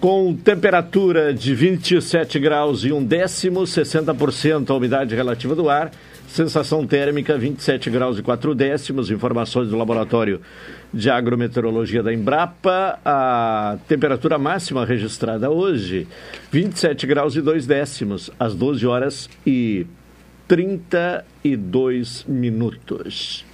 com temperatura de 27 graus e um décimo, 60% a umidade relativa do ar, sensação térmica 27 graus e 4 décimos, informações do laboratório de agrometeorologia da Embrapa, a temperatura máxima registrada hoje, 27 graus e 2 décimos, às 12 horas e 32 minutos.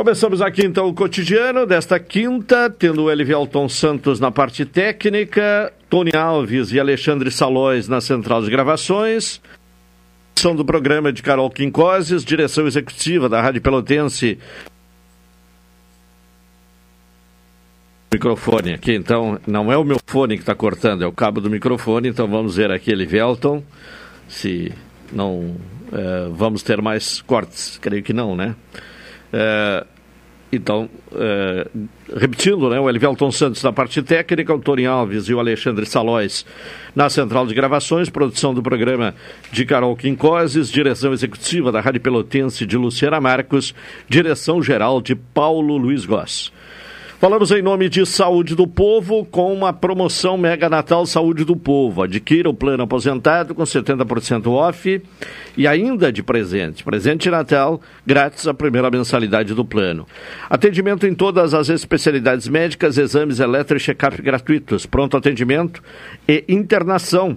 Começamos aqui então o cotidiano desta quinta, tendo o Elivelton Santos na parte técnica, Tony Alves e Alexandre Salóis na central de gravações. São do programa de Carol Quincoses, direção executiva da Rádio Pelotense. Microfone aqui, então, não é o meu fone que está cortando, é o cabo do microfone, então vamos ver aqui, Elivelton, se não é, vamos ter mais cortes, creio que não, né? É, então, é, repetindo, né, o Elivelton Santos na parte técnica, o Tony Alves e o Alexandre Salóis na central de gravações, produção do programa de Carol Quincoses, direção executiva da Rádio Pelotense de Luciana Marcos, direção geral de Paulo Luiz Goss. Falamos em nome de Saúde do Povo com uma promoção Mega Natal Saúde do Povo. Adquira o plano aposentado com 70% off e ainda de presente. Presente de Natal, grátis a primeira mensalidade do plano. Atendimento em todas as especialidades médicas, exames eletro e check-up gratuitos, pronto atendimento e internação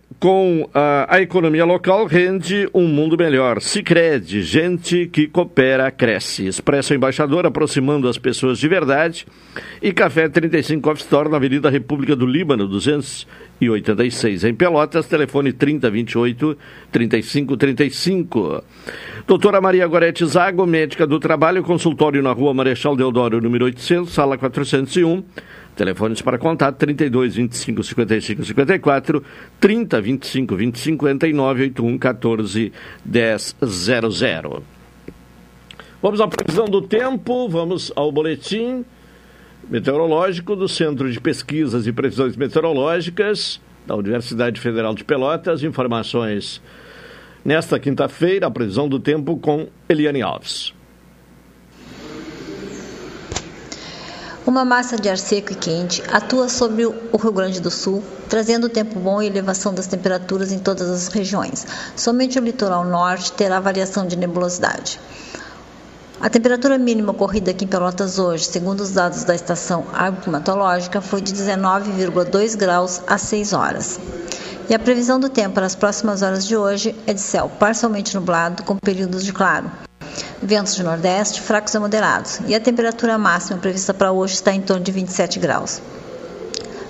com a, a, economia local rende um mundo melhor. Sicredi, gente que coopera, cresce. Expresso Embaixador, aproximando as pessoas de verdade. E Café 35 Off Store, na Avenida República do Líbano, 286, em Pelotas, telefone 3028 3535. Doutora Maria Gorete Zago, médica do trabalho, consultório na rua Marechal Deodoro, número 800, sala 401. Telefones para contato 32 25 55 54, 30 25 20 59, 81 14 10 00. Vamos à previsão do tempo, vamos ao boletim meteorológico do Centro de Pesquisas e Previsões Meteorológicas da Universidade Federal de Pelotas. Informações nesta quinta-feira, a previsão do tempo com Eliane Alves. Uma massa de ar seco e quente atua sobre o Rio Grande do Sul, trazendo tempo bom e elevação das temperaturas em todas as regiões. Somente o litoral norte terá variação de nebulosidade. A temperatura mínima ocorrida aqui em Pelotas hoje, segundo os dados da estação climatológica, foi de 19,2 graus às 6 horas. E a previsão do tempo para as próximas horas de hoje é de céu parcialmente nublado, com períodos de claro ventos de nordeste fracos a moderados, e a temperatura máxima prevista para hoje está em torno de 27 graus.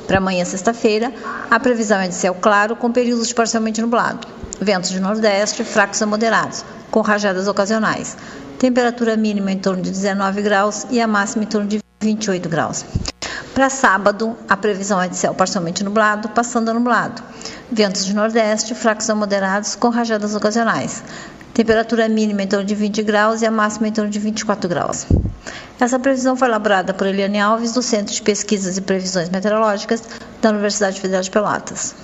Para amanhã, sexta-feira, a previsão é de céu claro com períodos de parcialmente nublado, ventos de nordeste fracos a moderados, com rajadas ocasionais. Temperatura mínima em torno de 19 graus e a máxima em torno de 28 graus. Para sábado, a previsão é de céu parcialmente nublado, passando a nublado. Ventos de nordeste, fracos a moderados, com rajadas ocasionais. Temperatura mínima em torno de 20 graus e a máxima em torno de 24 graus. Essa previsão foi elaborada por Eliane Alves, do Centro de Pesquisas e Previsões Meteorológicas da Universidade Federal de Pelotas.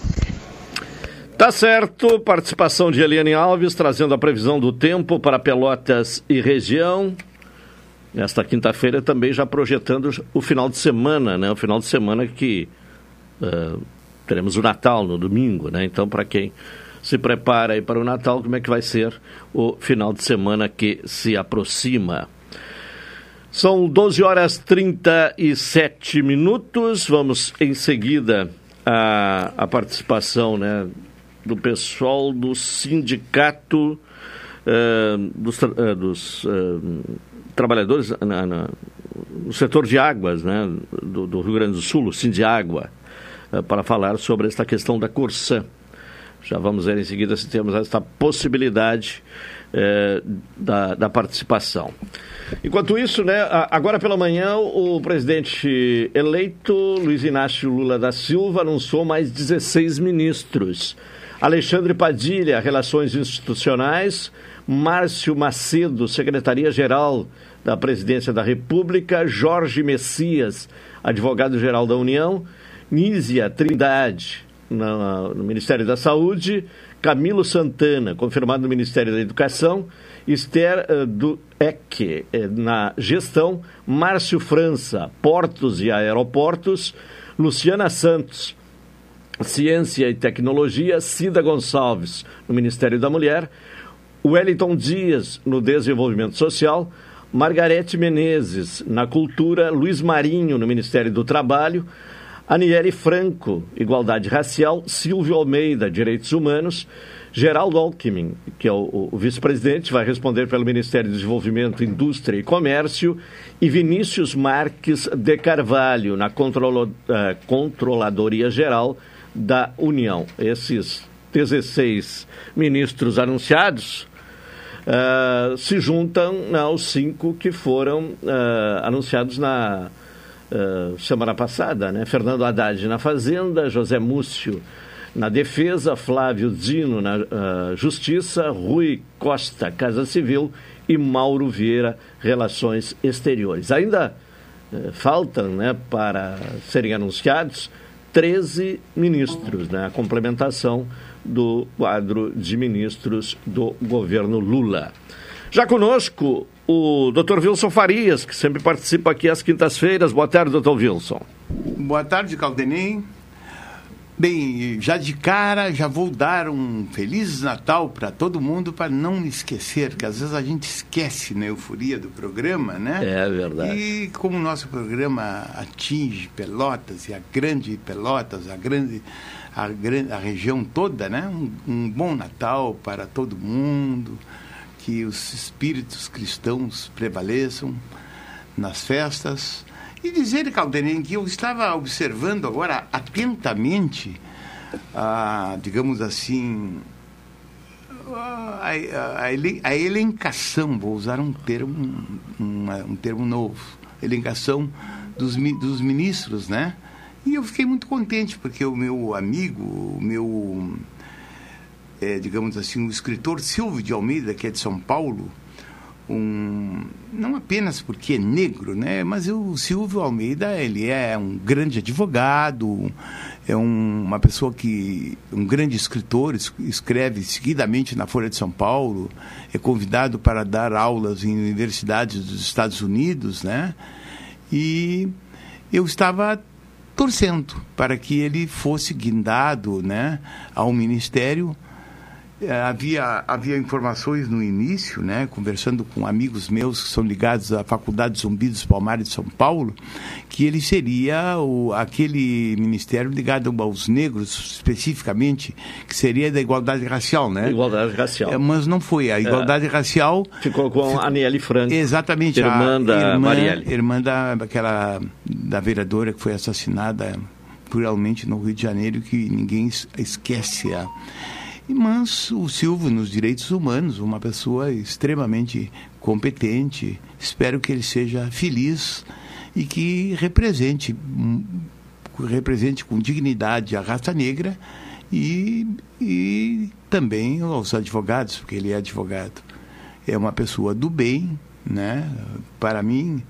Tá certo, participação de Eliane Alves trazendo a previsão do tempo para Pelotas e região. Nesta quinta-feira também já projetando o final de semana, né? O final de semana que uh, teremos o Natal no domingo, né? Então, para quem se prepara aí para o Natal, como é que vai ser o final de semana que se aproxima. São 12 horas 37 minutos. Vamos em seguida a, a participação né, do pessoal do sindicato uh, dos, uh, dos uh, trabalhadores na, na, no setor de águas né, do, do Rio Grande do Sul, o Sindiágua, para falar sobre esta questão da Corsã. Já vamos ver em seguida se temos esta possibilidade é, da, da participação. Enquanto isso, né, agora pela manhã, o presidente eleito, Luiz Inácio Lula da Silva, anunciou mais 16 ministros. Alexandre Padilha, Relações Institucionais, Márcio Macedo, Secretaria-Geral da Presidência da República, Jorge Messias, Advogado-Geral da União, Nízia Trindade, no, no Ministério da Saúde, Camilo Santana, confirmado no Ministério da Educação, Esther uh, do EC, uh, na gestão, Márcio França, Portos e Aeroportos, Luciana Santos, Ciência e Tecnologia, Cida Gonçalves, no Ministério da Mulher, Wellington Dias, no Desenvolvimento Social, Margarete Menezes, na Cultura, Luiz Marinho, no Ministério do Trabalho, Aniele Franco, Igualdade Racial, Silvio Almeida, Direitos Humanos, Geraldo Alckmin, que é o, o vice-presidente, vai responder pelo Ministério do Desenvolvimento, Indústria e Comércio, e Vinícius Marques de Carvalho, na Controlo, uh, Controladoria Geral da União. Esses 16 ministros anunciados uh, se juntam aos cinco que foram uh, anunciados na semana passada, né? Fernando Haddad na Fazenda, José Múcio na Defesa, Flávio Zino na uh, Justiça, Rui Costa, Casa Civil e Mauro Vieira, Relações Exteriores. Ainda uh, faltam né, para serem anunciados 13 ministros, né, a complementação do quadro de ministros do governo Lula. Já conosco o Dr. Wilson Farias, que sempre participa aqui às quintas-feiras. Boa tarde, Dr. Wilson. Boa tarde, Caldenim. Bem, já de cara, já vou dar um Feliz Natal para todo mundo, para não esquecer, que às vezes a gente esquece na euforia do programa, né? É verdade. E como o nosso programa atinge Pelotas, e a grande Pelotas, a grande, a, grande, a região toda, né? Um, um bom Natal para todo mundo, que os espíritos cristãos prevaleçam nas festas e dizer, Calderim, que eu estava observando agora atentamente, a, digamos assim, a, a, a, elencação, vou usar um termo, um, um termo novo, elencação dos, dos ministros, né? E eu fiquei muito contente, porque o meu amigo, o meu, é, digamos assim, o escritor Silvio de Almeida, que é de São Paulo, um não apenas porque é negro, né? Mas o Silvio Almeida ele é um grande advogado, é um, uma pessoa que um grande escritor, escreve seguidamente na Folha de São Paulo, é convidado para dar aulas em universidades dos Estados Unidos, né? E eu estava torcendo para que ele fosse guindado, né, ao ministério havia, havia informações no início, né, conversando com amigos meus que são ligados à Faculdade Zumbi dos Palmares de São Paulo, que ele seria o, aquele ministério ligado aos negros, especificamente, que seria da igualdade racial, né? Igualdade racial. É, mas não foi. A igualdade é. racial... Ficou com a Aniele Franco. Exatamente. Irmã da irmã, Marielle. Irmã da, daquela, da vereadora que foi assassinada pluralmente no Rio de Janeiro, que ninguém esquece a mas o Silvio, nos direitos humanos, uma pessoa extremamente competente, espero que ele seja feliz e que represente, represente com dignidade a raça negra e, e também aos advogados, porque ele é advogado. É uma pessoa do bem, né? Para mim,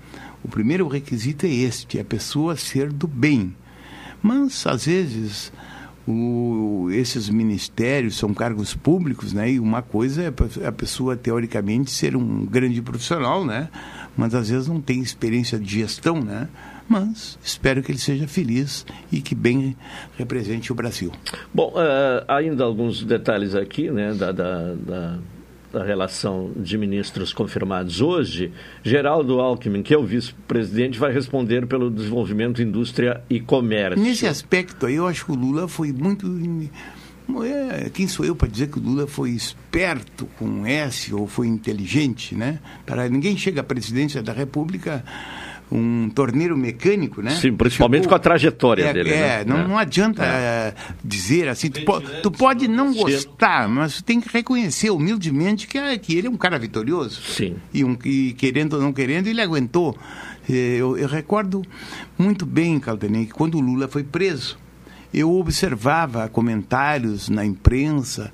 o primeiro requisito é este, a pessoa ser do bem. Mas, às vezes, o, esses ministérios são cargos públicos, né? E uma coisa é a pessoa teoricamente ser um grande profissional, né? Mas às vezes não tem experiência de gestão, né? Mas espero que ele seja feliz e que bem represente o Brasil. Bom, uh, ainda alguns detalhes aqui, né? da, da, da da relação de ministros confirmados hoje, Geraldo Alckmin, que é o vice-presidente, vai responder pelo desenvolvimento, indústria e comércio. Nesse aspecto aí, eu acho que o Lula foi muito. É, quem sou eu para dizer que o Lula foi esperto com S ou foi inteligente, né? Para ninguém chega à presidência da República um torneiro mecânico, né? Sim, principalmente Chegou, com a trajetória é, dele. É, né? não, é. não adianta é. dizer assim, tu, po, tu, pode não gostar, mas tu tem que reconhecer humildemente que, é, que ele é um cara vitorioso. Sim. E, um, e querendo ou não querendo, ele aguentou. Eu, eu recordo muito bem, Caldenei, que quando o Lula foi preso, eu observava comentários na imprensa,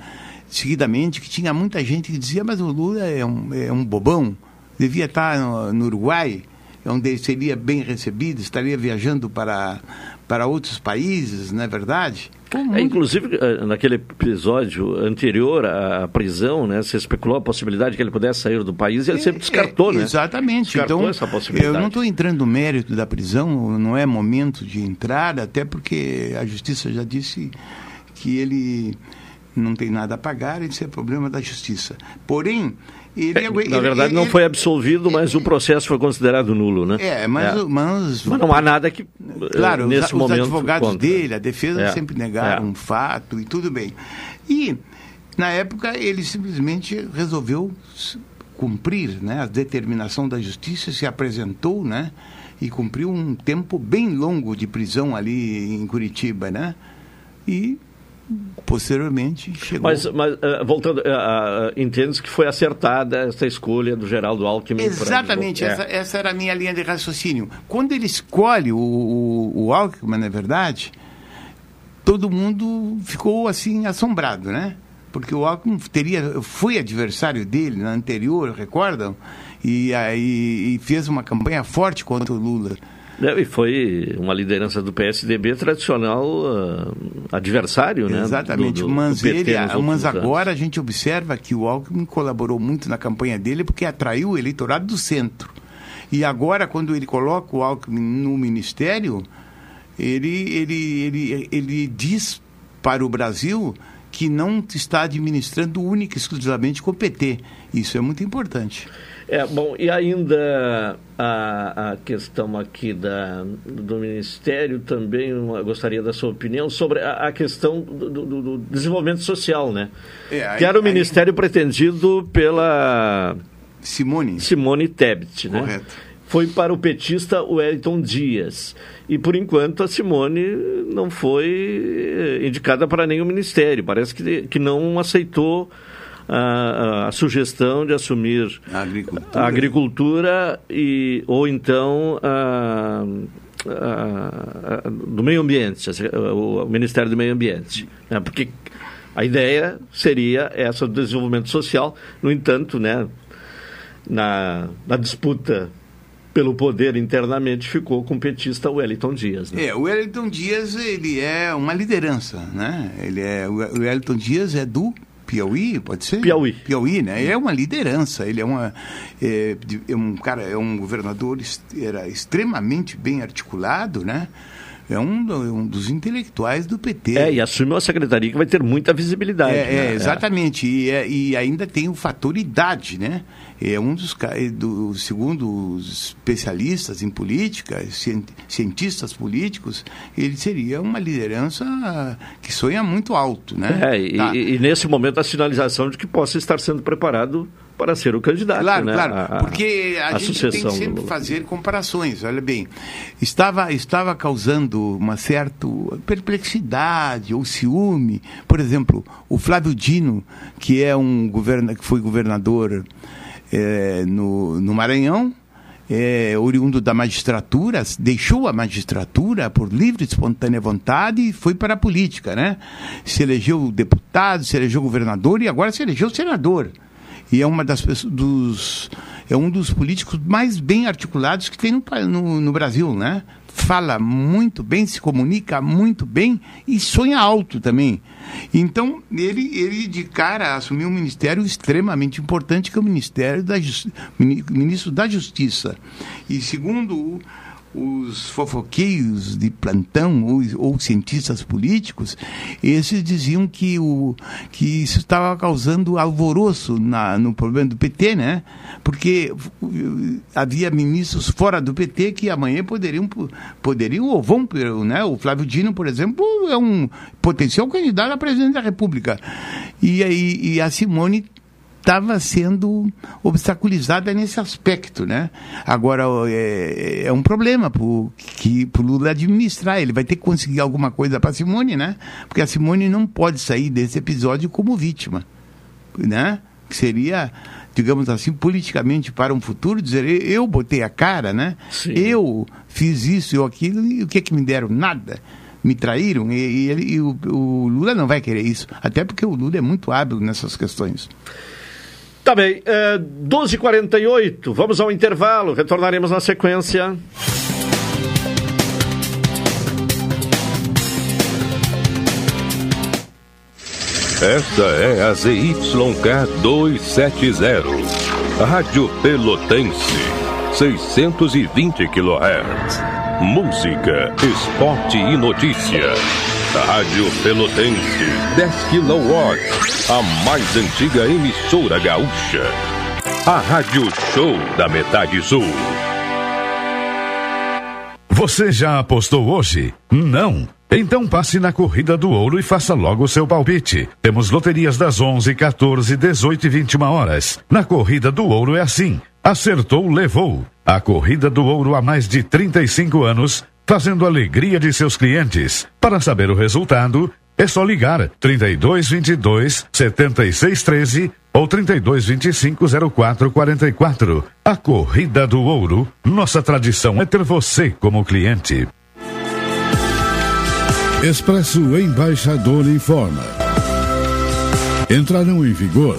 seguidamente, que tinha muita gente que dizia, mas o Lula é um, é um bobão, devia estar no, no Uruguai, onde ele seria bem recebido, estaria viajando para, para outros países, não é verdade? É, inclusive, eh, naquele episódio anterior à prisão, né, se especulou a possibilidade de que ele pudesse sair do país e ele é, sempre descartou, é, né? Exatamente. Descartou então, essa possibilidade. eu não estou entrando no mérito da prisão, não é momento de entrar, até porque a justiça já disse que ele não tem nada a pagar, isso é problema da justiça. Porém, ele, é, na verdade, ele, não foi absolvido, mas o processo foi considerado nulo, né? É, mas, é. mas, mas não há nada que. Claro, nesse os, momento, os advogados contra. dele, a defesa é. sempre negaram é. um fato e tudo bem. E, na época, ele simplesmente resolveu cumprir né, a determinação da justiça, se apresentou, né? E cumpriu um tempo bem longo de prisão ali em Curitiba, né? E posteriormente chegou. Mas, mas uh, voltando, uh, uh, entende que foi acertada essa escolha do Geraldo Alckmin? Exatamente, essa, é. essa, era a minha linha de raciocínio. Quando ele escolhe o, o, o Alckmin, na verdade, todo mundo ficou assim assombrado, né? Porque o Alckmin teria, foi adversário dele na anterior, recordam? E, aí, e fez uma campanha forte contra o Lula. E foi uma liderança do PSDB tradicional uh, adversário, né? Exatamente. Do, do, mas, do mas agora a gente observa que o Alckmin colaborou muito na campanha dele porque atraiu o eleitorado do centro. E agora, quando ele coloca o Alckmin no ministério, ele, ele, ele, ele diz para o Brasil que não está administrando única e exclusivamente com o PT. Isso é muito importante. É, bom, e ainda a, a questão aqui da, do Ministério também, eu gostaria da sua opinião sobre a, a questão do, do, do, desenvolvimento social, né? É, aí, que era o Ministério aí... pretendido pela... Simone. Simone Tebet, né? Correto. Foi para o petista Wellington Dias. E, por enquanto, a Simone não foi indicada para nenhum ministério. Parece que, que não aceitou a, a, sugestão de assumir a agricultura, a agricultura e, ou então a, a, do meio ambiente, o Ministério do Meio Ambiente. Né? Porque a ideia seria essa do desenvolvimento social, no entanto, né, na, na disputa pelo poder internamente ficou com o petista Wellington Dias. Né? É, o Wellington Dias ele é uma liderança, né? Ele é o Wellington Dias é do Piauí, pode ser? Piauí. Piauí, né? Ele é uma liderança, ele é, uma, é, é um cara, é um governador era extremamente bem articulado, né? É um, um, dos intelectuais do PT. É, e assume uma secretaria que vai ter muita visibilidade. É, né? é exatamente. É. E, e, ainda tem o fator idade, né? É um dos do, segundo os especialistas em política, cientistas políticos, ele seria uma liderança que sonha muito alto, né? É, e, tá. e, nesse momento a sinalização de que possa estar sendo preparado para ser o candidato. Claro, né? claro. A, porque a, a gente tem que sempre fazer comparações. Olha bem, estava, estava causando uma certa perplexidade ou ciúme. Por exemplo, o Flávio Dino, que é um governa, que foi governador é, no, no Maranhão, é, oriundo da magistratura, deixou a magistratura por livre e espontânea vontade e foi para a política, né? Se elegeu deputado, se elegeu governador e agora se elegeu senador e é uma das dos é um dos políticos mais bem articulados que tem no, no, no, Brasil, né? Fala muito bem, se comunica muito bem e sonha alto também. Então, ele, ele de cara assumiu um ministério extremamente importante, que é o Ministério da Justi Ministro da Justiça. E segundo os fofoqueiros de plantão ou, ou, cientistas políticos, esses diziam que, o, que isso estava causando alvoroço na, no problema do PT, né? Porque havia ministros fora do PT que amanhã poderiam, poderiam ou vão, né? O Flávio Dino, por exemplo, é um potencial candidato a presidente da República. E, aí, e a Simone estava sendo obstaculizada nesse aspecto, né? Agora é, é um problema para o Lula administrar. Ele vai ter que conseguir alguma coisa para Simone, né? Porque a Simone não pode sair desse episódio como vítima, né? Que seria digamos assim, politicamente para um futuro, dizer eu botei a cara, né? Sim. Eu fiz isso, eu aquilo, e o que é que me deram? Nada. Me traíram e, e, e o, o, Lula não vai querer isso. Até porque o Lula é muito hábil nessas questões. Tá bem, é, 12h48, vamos ao intervalo, retornaremos na sequência. Esta é a ZYK 270, Rádio Pelotense, 620 kHz. Música, esporte e notícia. Rádio Pelotense, 10 kW, a mais antiga emissora gaúcha. A Rádio Show da Metade Sul. Você já apostou hoje? Não. Então passe na Corrida do Ouro e faça logo o seu palpite. Temos loterias das 11, 14, 18 e 21 horas. Na Corrida do Ouro é assim. Acertou, levou. A Corrida do Ouro há mais de 35 anos, fazendo alegria de seus clientes. Para saber o resultado, é só ligar 32 22 76 13 ou 32 25 04 44. A Corrida do Ouro. Nossa tradição é ter você como cliente. Expresso Embaixador informa. Entrarão em vigor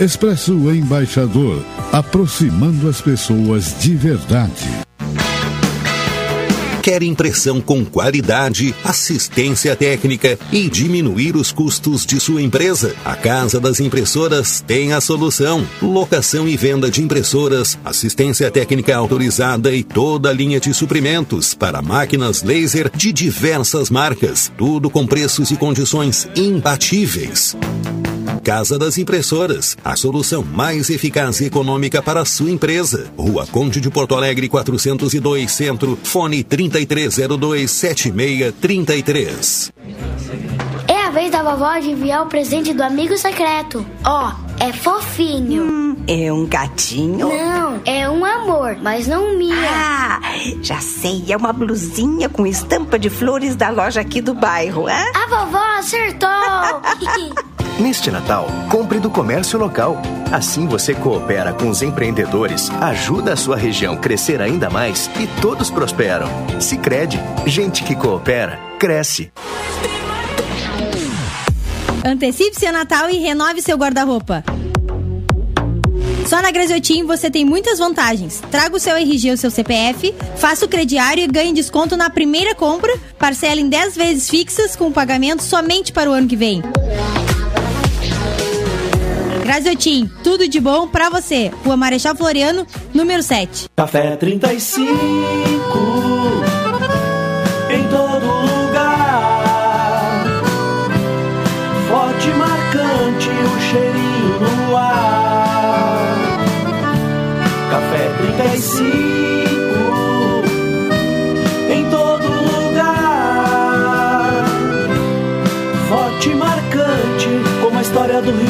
Expresso Embaixador, aproximando as pessoas de verdade. Quer impressão com qualidade, assistência técnica e diminuir os custos de sua empresa? A Casa das Impressoras tem a solução. Locação e venda de impressoras, assistência técnica autorizada e toda a linha de suprimentos para máquinas laser de diversas marcas. Tudo com preços e condições imbatíveis. Casa das Impressoras, a solução mais eficaz e econômica para a sua empresa. Rua Conde de Porto Alegre 402 Centro, fone 3302 7633. É a vez da vovó de enviar o presente do amigo secreto. Ó, oh, é fofinho. Hum, é um gatinho? Não, é um amor, mas não minha. Ah, já sei, é uma blusinha com estampa de flores da loja aqui do bairro, hein? A vovó acertou! Neste Natal, compre do comércio local. Assim você coopera com os empreendedores, ajuda a sua região crescer ainda mais e todos prosperam. Se crede, gente que coopera, cresce. Antecipe seu Natal e renove seu guarda-roupa. Só na Graziotin você tem muitas vantagens. Traga o seu RG ou seu CPF, faça o crediário e ganhe desconto na primeira compra, parcela em 10 vezes fixas com pagamento somente para o ano que vem. Graziotin, tudo de bom pra você. Rua Marechal Floriano, número 7. Café 35 em todo lugar. Forte, marcante, o cheirinho no ar. Café 35 em todo lugar. Forte, marcante, como a história do Rio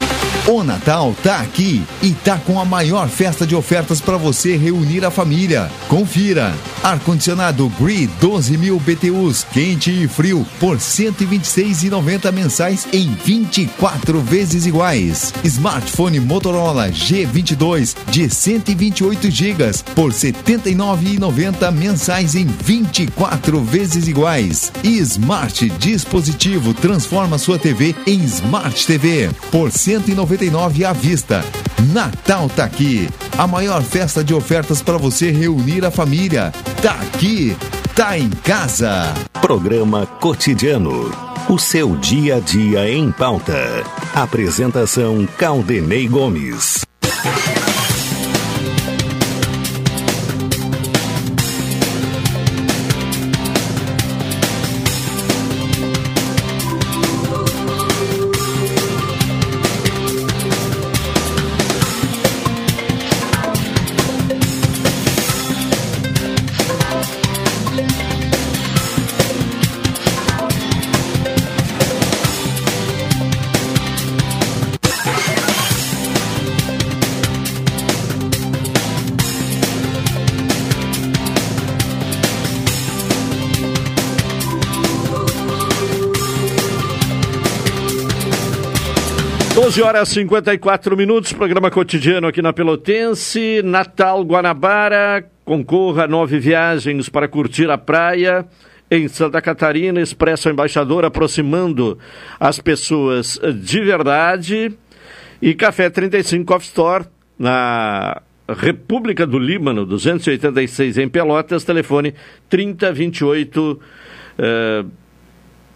O Natal tá aqui e tá com a maior festa de ofertas para você reunir a família. Confira. Ar-condicionado Gree 12 mil BTUs, quente e frio, por 126,90 mensais em 24 vezes iguais. Smartphone Motorola G22 de 128 GB por 79,90 mensais em 24 vezes iguais. E Smart Dispositivo transforma sua TV em Smart TV por 199 à vista. Natal tá aqui. A maior festa de ofertas para você reunir a família. Tá aqui, tá em casa. Programa Cotidiano. O seu dia a dia em pauta. Apresentação Caldenei Gomes. Doze horas e 54 minutos, programa cotidiano aqui na Pelotense, Natal Guanabara, concorra a nove viagens para curtir a praia em Santa Catarina, Expresso Embaixador aproximando as pessoas de verdade. E Café 35 Coffee Store na República do Líbano, 286 em Pelotas, telefone 3028 uh,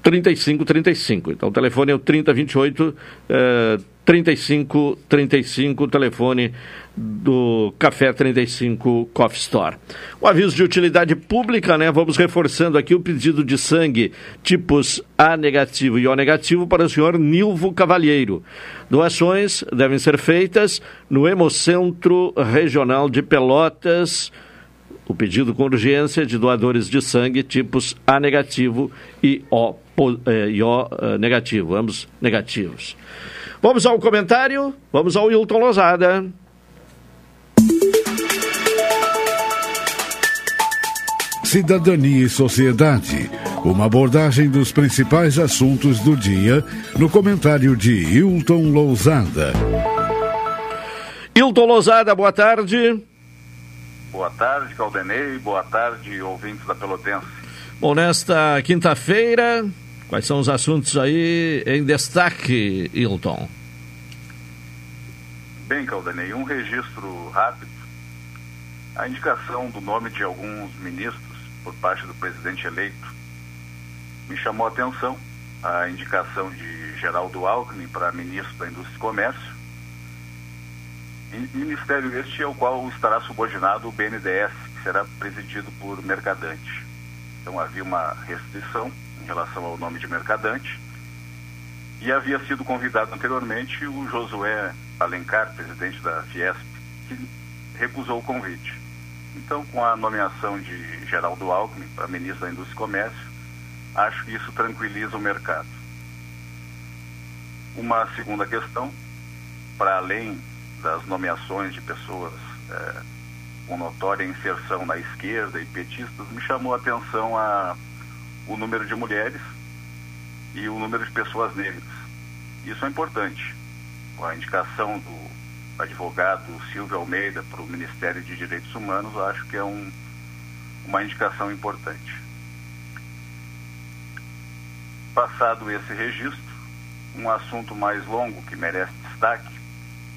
3535. Então o telefone é o 3028 uh, 3535, o telefone do Café 35 Coffee Store. O aviso de utilidade pública, né? Vamos reforçando aqui o pedido de sangue tipos A negativo e O negativo para o senhor Nilvo Cavalheiro. Doações devem ser feitas no Hemocentro Regional de Pelotas. O pedido com urgência de doadores de sangue tipos A negativo e O, e o eh, negativo, ambos negativos. Vamos ao comentário, vamos ao Hilton Lozada. Cidadania e Sociedade. Uma abordagem dos principais assuntos do dia no comentário de Hilton Lousada. Hilton Lousada, boa tarde. Boa tarde, Caldenei. Boa tarde, ouvintes da Pelotense. Bom, nesta quinta-feira, quais são os assuntos aí em destaque, Hilton? Bem, Caldenei, um registro rápido. A indicação do nome de alguns ministros por parte do presidente eleito me chamou a atenção. A indicação de Geraldo Alckmin para ministro da Indústria e Comércio. Ministério este ao qual estará subordinado o BNDES, que será presidido por Mercadante. Então havia uma restrição em relação ao nome de Mercadante. E havia sido convidado anteriormente o Josué Alencar, presidente da Fiesp, que recusou o convite. Então, com a nomeação de Geraldo Alckmin para ministro da Indústria e Comércio, acho que isso tranquiliza o mercado. Uma segunda questão, para além das nomeações de pessoas é, com notória inserção na esquerda e petistas, me chamou a atenção a, o número de mulheres e o número de pessoas negras. Isso é importante. Com a indicação do advogado Silvio Almeida para o Ministério de Direitos Humanos, acho que é um, uma indicação importante. Passado esse registro, um assunto mais longo que merece destaque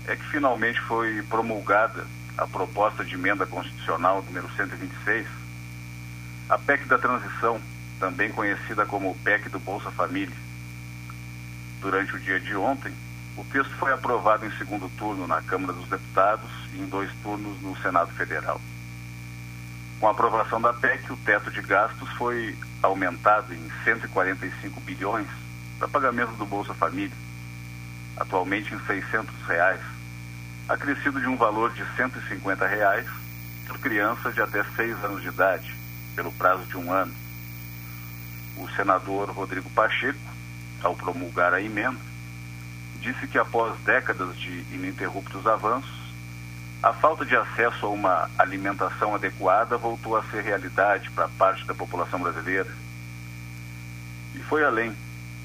é que finalmente foi promulgada a proposta de emenda constitucional número 126, a PEC da transição, também conhecida como PEC do Bolsa Família. Durante o dia de ontem, o texto foi aprovado em segundo turno na Câmara dos Deputados e em dois turnos no Senado Federal. Com a aprovação da PEC, o teto de gastos foi aumentado em 145 bilhões para pagamento do Bolsa Família, atualmente em 600 reais, acrescido de um valor de 150 reais por criança de até 6 anos de idade, pelo prazo de um ano. O senador Rodrigo Pacheco, ao promulgar a emenda, disse que após décadas de ininterruptos avanços, a falta de acesso a uma alimentação adequada voltou a ser realidade para parte da população brasileira. E foi além,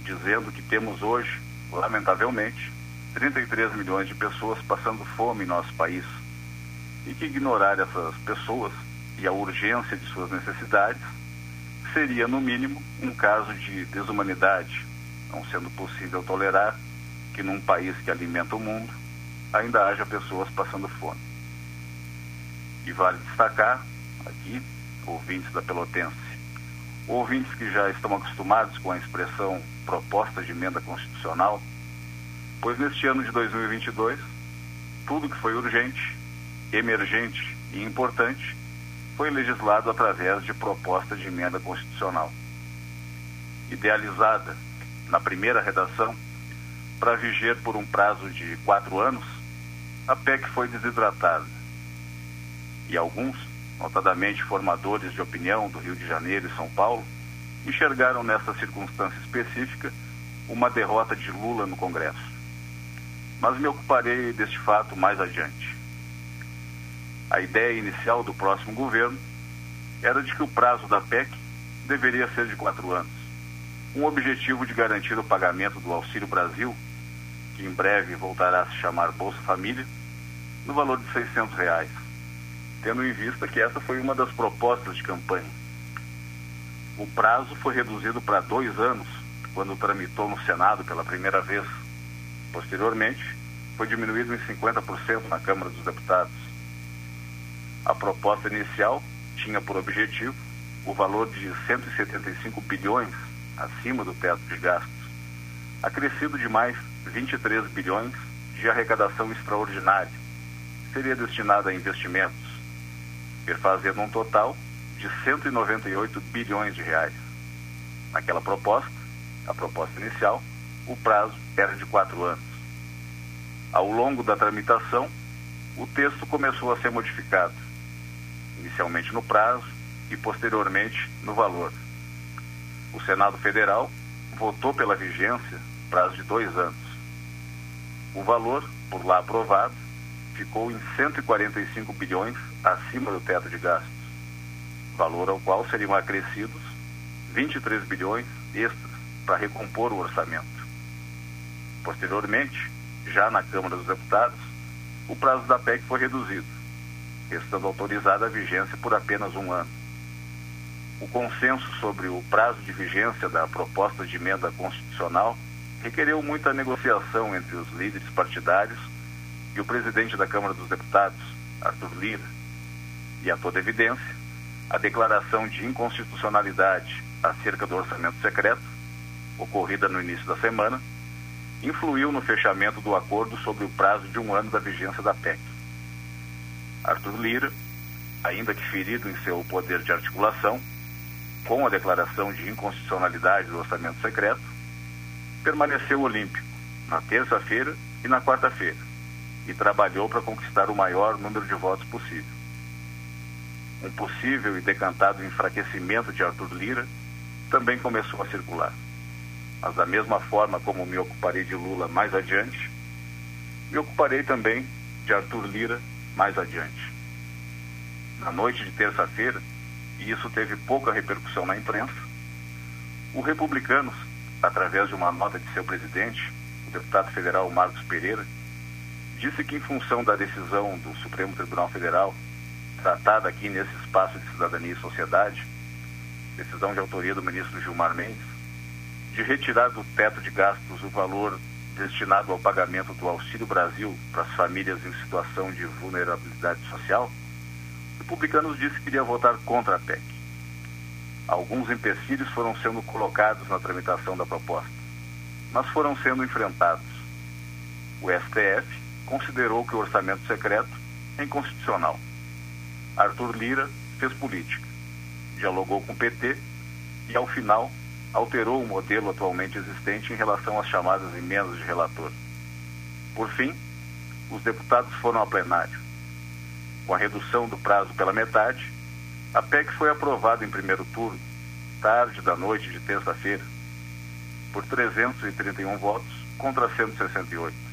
dizendo que temos hoje, lamentavelmente, 33 milhões de pessoas passando fome em nosso país. E que ignorar essas pessoas e a urgência de suas necessidades seria, no mínimo, um caso de desumanidade, não sendo possível tolerar que num país que alimenta o mundo ainda haja pessoas passando fome. E vale destacar aqui, ouvintes da Pelotense, ouvintes que já estão acostumados com a expressão proposta de emenda constitucional, pois neste ano de 2022, tudo que foi urgente, emergente e importante foi legislado através de proposta de emenda constitucional. Idealizada na primeira redação para viger por um prazo de quatro anos, a PEC foi desidratada. E alguns, notadamente formadores de opinião do Rio de Janeiro e São Paulo, enxergaram nessa circunstância específica uma derrota de Lula no Congresso. Mas me ocuparei deste fato mais adiante. A ideia inicial do próximo governo era de que o prazo da PEC deveria ser de quatro anos, um objetivo de garantir o pagamento do Auxílio Brasil, que em breve voltará a se chamar Bolsa Família, no valor de 600 reais, tendo em vista que essa foi uma das propostas de campanha. O prazo foi reduzido para dois anos, quando tramitou no Senado pela primeira vez. Posteriormente, foi diminuído em 50% na Câmara dos Deputados. A proposta inicial tinha por objetivo o valor de 175 bilhões acima do teto de gastos, acrescido de mais 23 bilhões de arrecadação extraordinária, seria destinada a investimentos, fazendo um total de 198 bilhões de reais. Naquela proposta, a proposta inicial, o prazo era de quatro anos. Ao longo da tramitação, o texto começou a ser modificado, inicialmente no prazo e posteriormente no valor. O Senado Federal votou pela vigência prazo de dois anos. O valor, por lá aprovado, ficou em 145 bilhões acima do teto de gastos, valor ao qual seriam acrescidos 23 bilhões extras para recompor o orçamento. Posteriormente, já na Câmara dos Deputados, o prazo da PEC foi reduzido, restando autorizada a vigência por apenas um ano. O consenso sobre o prazo de vigência da proposta de emenda constitucional requereu muita negociação entre os líderes partidários e o presidente da Câmara dos Deputados, Arthur Lira, e a toda evidência, a declaração de inconstitucionalidade acerca do orçamento secreto, ocorrida no início da semana, influiu no fechamento do acordo sobre o prazo de um ano da vigência da PEC. Arthur Lira, ainda que ferido em seu poder de articulação, com a declaração de inconstitucionalidade do orçamento secreto, permaneceu olímpico na terça-feira e na quarta-feira e trabalhou para conquistar o maior número de votos possível. Um possível e decantado enfraquecimento de Arthur Lira também começou a circular. Mas da mesma forma como me ocuparei de Lula mais adiante, me ocuparei também de Arthur Lira mais adiante. Na noite de terça-feira, e isso teve pouca repercussão na imprensa, o Republicanos, através de uma nota de seu presidente, o deputado federal Marcos Pereira, disse que, em função da decisão do Supremo Tribunal Federal, tratada aqui nesse espaço de cidadania e sociedade, decisão de autoria do ministro Gilmar Mendes, de retirar do teto de gastos o valor destinado ao pagamento do Auxílio Brasil para as famílias em situação de vulnerabilidade social, o Republicanos disse que iria votar contra a PEC. Alguns empecilhos foram sendo colocados na tramitação da proposta, mas foram sendo enfrentados. O STF considerou que o orçamento secreto é inconstitucional. Arthur Lira fez política, dialogou com o PT e, ao final, alterou o modelo atualmente existente em relação às chamadas emendas de relator. Por fim, os deputados foram ao plenário. Com a redução do prazo pela metade, a PEC foi aprovada em primeiro turno, tarde da noite de terça-feira, por 331 votos contra 168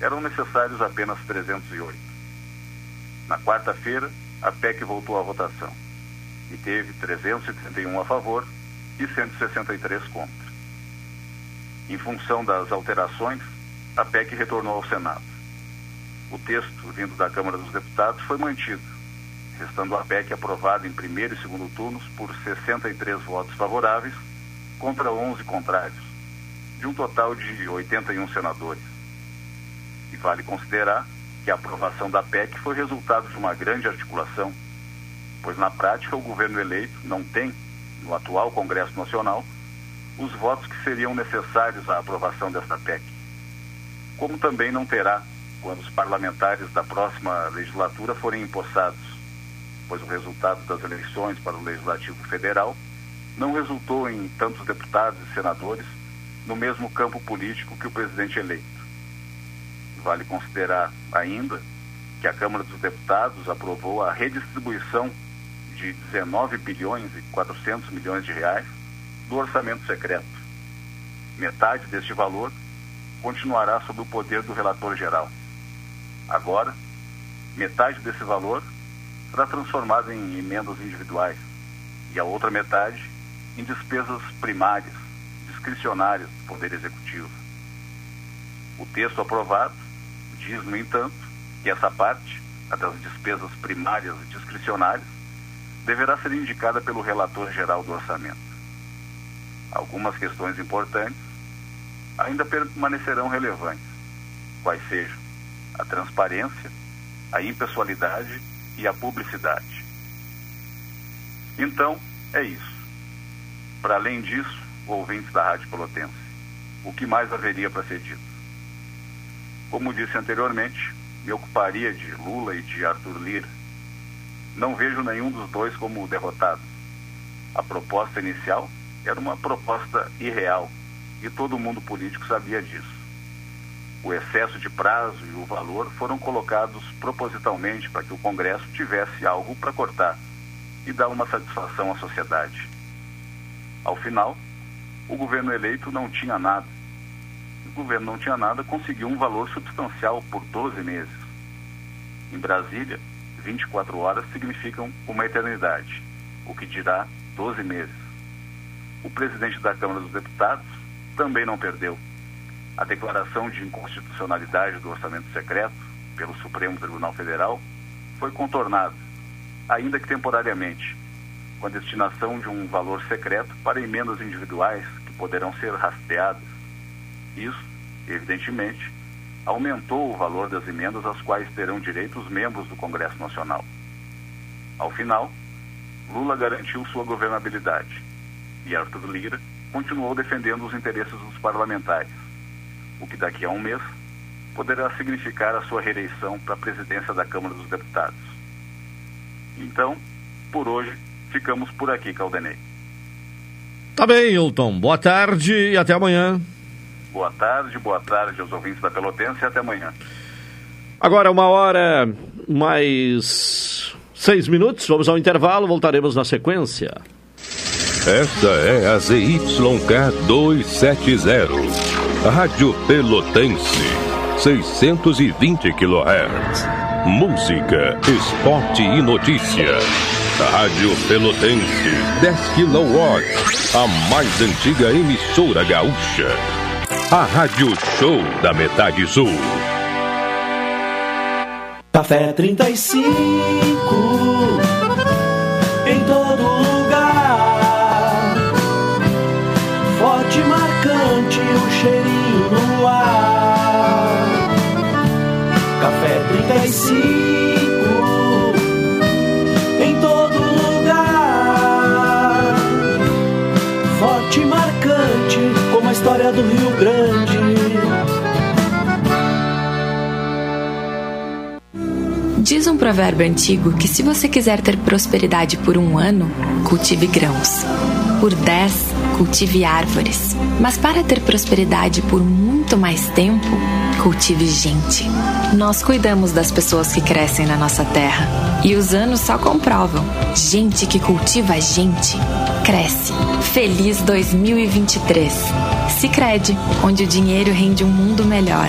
eram necessários apenas 308. Na quarta-feira, a PEC voltou à votação e teve 331 a favor e 163 contra. Em função das alterações, a PEC retornou ao Senado. O texto vindo da Câmara dos Deputados foi mantido, restando a PEC aprovada em primeiro e segundo turnos por 63 votos favoráveis contra 11 contrários, de um total de 81 senadores. E vale considerar que a aprovação da PEC foi resultado de uma grande articulação, pois na prática o governo eleito não tem, no atual Congresso Nacional, os votos que seriam necessários à aprovação desta PEC. Como também não terá quando os parlamentares da próxima legislatura forem empossados, pois o resultado das eleições para o Legislativo Federal não resultou em tantos deputados e senadores no mesmo campo político que o presidente eleito. Vale considerar ainda que a Câmara dos Deputados aprovou a redistribuição de 19 bilhões e 400 milhões de reais do orçamento secreto. Metade deste valor continuará sob o poder do relator geral. Agora, metade desse valor será transformada em emendas individuais e a outra metade em despesas primárias, discricionárias do Poder Executivo. O texto aprovado diz, no entanto, que essa parte, a das despesas primárias e discricionárias, deverá ser indicada pelo relator geral do orçamento. Algumas questões importantes ainda permanecerão relevantes, quais sejam a transparência, a impessoalidade e a publicidade. Então, é isso. Para além disso, ouvintes da Rádio Pelotense, o que mais haveria para ser dito? Como disse anteriormente, me ocuparia de Lula e de Arthur Lira. Não vejo nenhum dos dois como derrotados. A proposta inicial era uma proposta irreal e todo mundo político sabia disso. O excesso de prazo e o valor foram colocados propositalmente para que o Congresso tivesse algo para cortar e dar uma satisfação à sociedade. Ao final, o governo eleito não tinha nada. O governo não tinha nada, conseguiu um valor substancial por 12 meses. Em Brasília, 24 horas significam uma eternidade, o que dirá 12 meses. O presidente da Câmara dos Deputados também não perdeu. A declaração de inconstitucionalidade do orçamento secreto pelo Supremo Tribunal Federal foi contornada, ainda que temporariamente, com a destinação de um valor secreto para emendas individuais que poderão ser rastreadas. Isso, evidentemente, aumentou o valor das emendas às quais terão direito os membros do Congresso Nacional. Ao final, Lula garantiu sua governabilidade e Arthur Lira continuou defendendo os interesses dos parlamentares, o que daqui a um mês poderá significar a sua reeleição para a presidência da Câmara dos Deputados. Então, por hoje, ficamos por aqui, Caldenei. Tá bem, Hilton. Boa tarde e até amanhã. Boa tarde, boa tarde aos ouvintes da Pelotense e até amanhã. Agora, uma hora mais seis minutos. Vamos ao intervalo, voltaremos na sequência. Esta é a ZYK 270, Rádio Pelotense, 620 kHz. Música, esporte e notícia. Rádio Pelotense, 10 kW, a mais antiga emissora gaúcha. A Rádio Show da Metade Sul. Café 35 em todo lugar. Forte marcante o cheirinho no ar. Café 35 em todo lugar. Forte e marcante como a história do Rio Um provérbio antigo que se você quiser ter prosperidade por um ano, cultive grãos. Por dez, cultive árvores. Mas para ter prosperidade por muito mais tempo, cultive gente. Nós cuidamos das pessoas que crescem na nossa terra. E os anos só comprovam. Gente que cultiva a gente, cresce. Feliz 2023. Sicredi, onde o dinheiro rende um mundo melhor.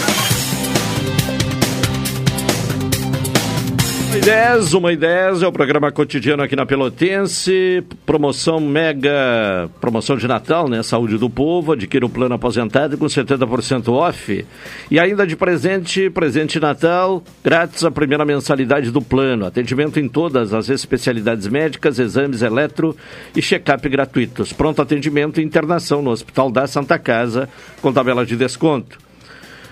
E 10, uma e 10 é o programa cotidiano aqui na Pelotense. Promoção mega, promoção de Natal, né? Saúde do povo, adquira o plano aposentado com 70% off. E ainda de presente, presente Natal, grátis a primeira mensalidade do plano. Atendimento em todas as especialidades médicas, exames eletro e check-up gratuitos. Pronto atendimento e internação no Hospital da Santa Casa, com tabela de desconto.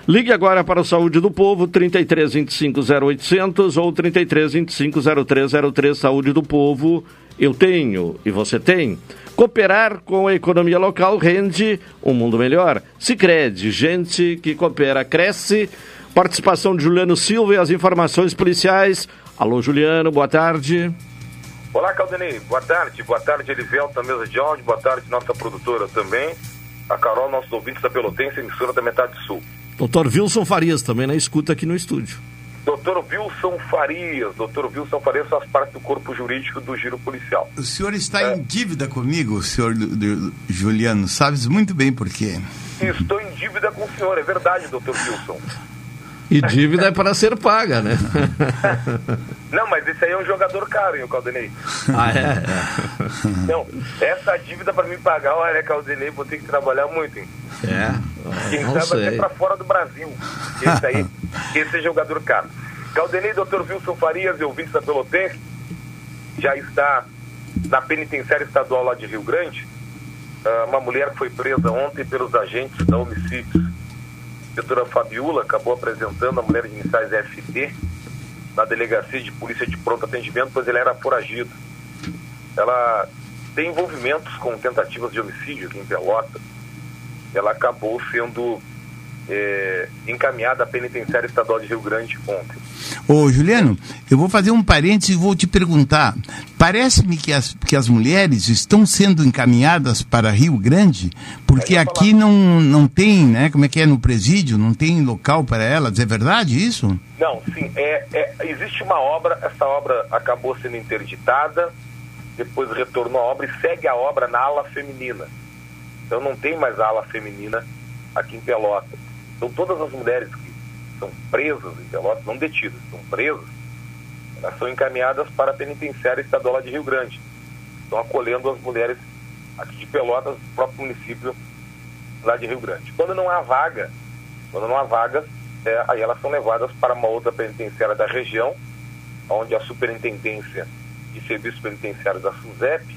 Ligue agora para o Saúde do Povo, 33 25 0800 ou 33 25 0303. Saúde do Povo, eu tenho e você tem. Cooperar com a economia local rende um mundo melhor. Se crede, gente que coopera, cresce. Participação de Juliano Silva e as informações policiais. Alô, Juliano, boa tarde. Olá, Caldenei. Boa tarde. Boa tarde, Elivelto, na mesa de áudio. Boa tarde, nossa produtora também. A Carol, nossos ouvintes da Pelotense, emissora da Metade Sul. Doutor Wilson Farias também na escuta aqui no estúdio. Doutor Wilson Farias, doutor Wilson Farias faz parte do corpo jurídico do Giro Policial. O senhor está em dívida comigo, senhor do- do- Juliano, sabes muito bem por quê. Estou em dívida com o senhor, é verdade, doutor Wilson. E dívida é para ser paga, né? Não, mas esse aí é um jogador caro, hein, o Caldenei? ah, é? Não, essa dívida para me pagar, olha, Caldenei, vou ter que trabalhar muito, hein? É? Quem Não sabe até sei. para fora do Brasil. Esse aí, esse é jogador caro. Caldenei, doutor Wilson Farias, ouvintes da Pelotense, já está na penitenciária estadual lá de Rio Grande. Ah, uma mulher que foi presa ontem pelos agentes da homicídios. A doutora Fabiola acabou apresentando a mulher de iniciais FD na delegacia de polícia de pronto atendimento, pois ele era foragido. Ela tem envolvimentos com tentativas de homicídio aqui em Pelotas. Ela acabou sendo é, encaminhada à penitenciária estadual de Rio Grande ontem. Ô, Juliano, eu vou fazer um parênteses e vou te perguntar. Parece-me que as, que as mulheres estão sendo encaminhadas para Rio Grande, porque aqui não, não tem, né? Como é que é no presídio? Não tem local para elas. É verdade isso? Não, sim. É, é, existe uma obra, essa obra acabou sendo interditada, depois retornou a obra e segue a obra na ala feminina. Então não tem mais ala feminina aqui em Pelotas. Então todas as mulheres que são presas em Pelotas, não detidas, são presas, elas são encaminhadas para a penitenciária estadual de Rio Grande. Estão acolhendo as mulheres aqui de Pelotas, do próprio município lá de Rio Grande. Quando não há vaga, quando não há vagas, é, aí elas são levadas para uma outra penitenciária da região, onde a superintendência de serviços penitenciários da SUSEP,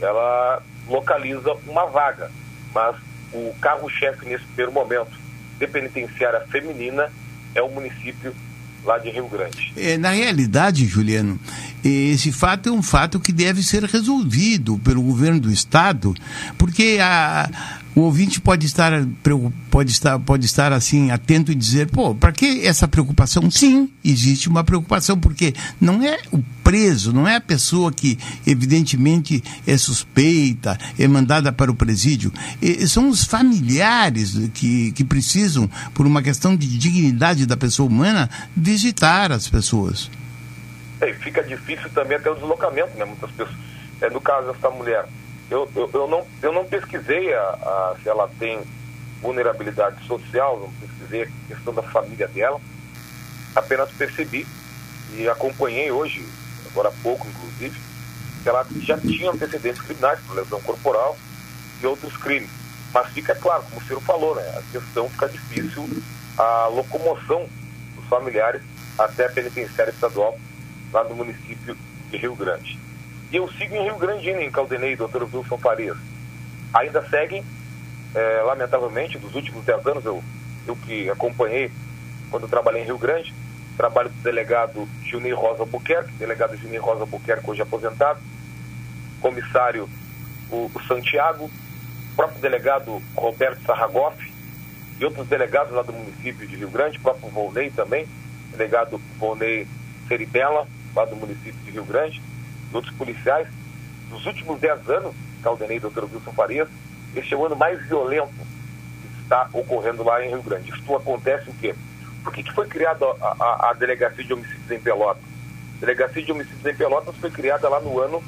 ela localiza uma vaga, mas o carro-chefe nesse primeiro momento de penitenciária feminina é o município lá de Rio Grande. É, na realidade, Juliano, esse fato é um fato que deve ser resolvido pelo governo do estado, porque a, o ouvinte pode estar, pode estar, pode estar assim atento e dizer, pô, para que essa preocupação? Sim, existe uma preocupação, porque não é o preso, não é a pessoa que evidentemente é suspeita, é mandada para o presídio, e, são os familiares que, que precisam, por uma questão de dignidade da pessoa humana, visitar as pessoas. É, fica difícil também até o deslocamento, né? Muitas pessoas. É, no caso dessa mulher, eu, eu, eu, não, eu não pesquisei a, a, se ela tem vulnerabilidade social, não pesquisei a questão da família dela, apenas percebi e acompanhei hoje, agora há pouco inclusive, que ela já tinha antecedentes criminais por lesão corporal e outros crimes. Mas fica claro, como o senhor falou, né, a questão fica difícil, a locomoção dos familiares até a penitenciária estadual lá no município de Rio Grande. E eu sigo em Rio Grande, em Caldenei, doutor Wilson Farias. Ainda seguem, é, lamentavelmente, dos últimos 10 anos, eu, eu que acompanhei quando eu trabalhei em Rio Grande, trabalho do delegado Junir Rosa Albuquerque, delegado Junir Rosa Albuquerque, hoje aposentado, comissário o, o Santiago, próprio delegado Roberto Sarragoff e outros delegados lá do município de Rio Grande, próprio Volney também, delegado Volney Seribela, lá do município de Rio Grande, outros policiais, nos últimos 10 anos, Caldenei e doutor Wilson Farias, este é o ano mais violento que está ocorrendo lá em Rio Grande. Isto acontece o quê? Por que, que foi criada a, a, a, Delegacia de Homicídios em Pelotas? A Delegacia de Homicídios em Pelotas foi criada lá no ano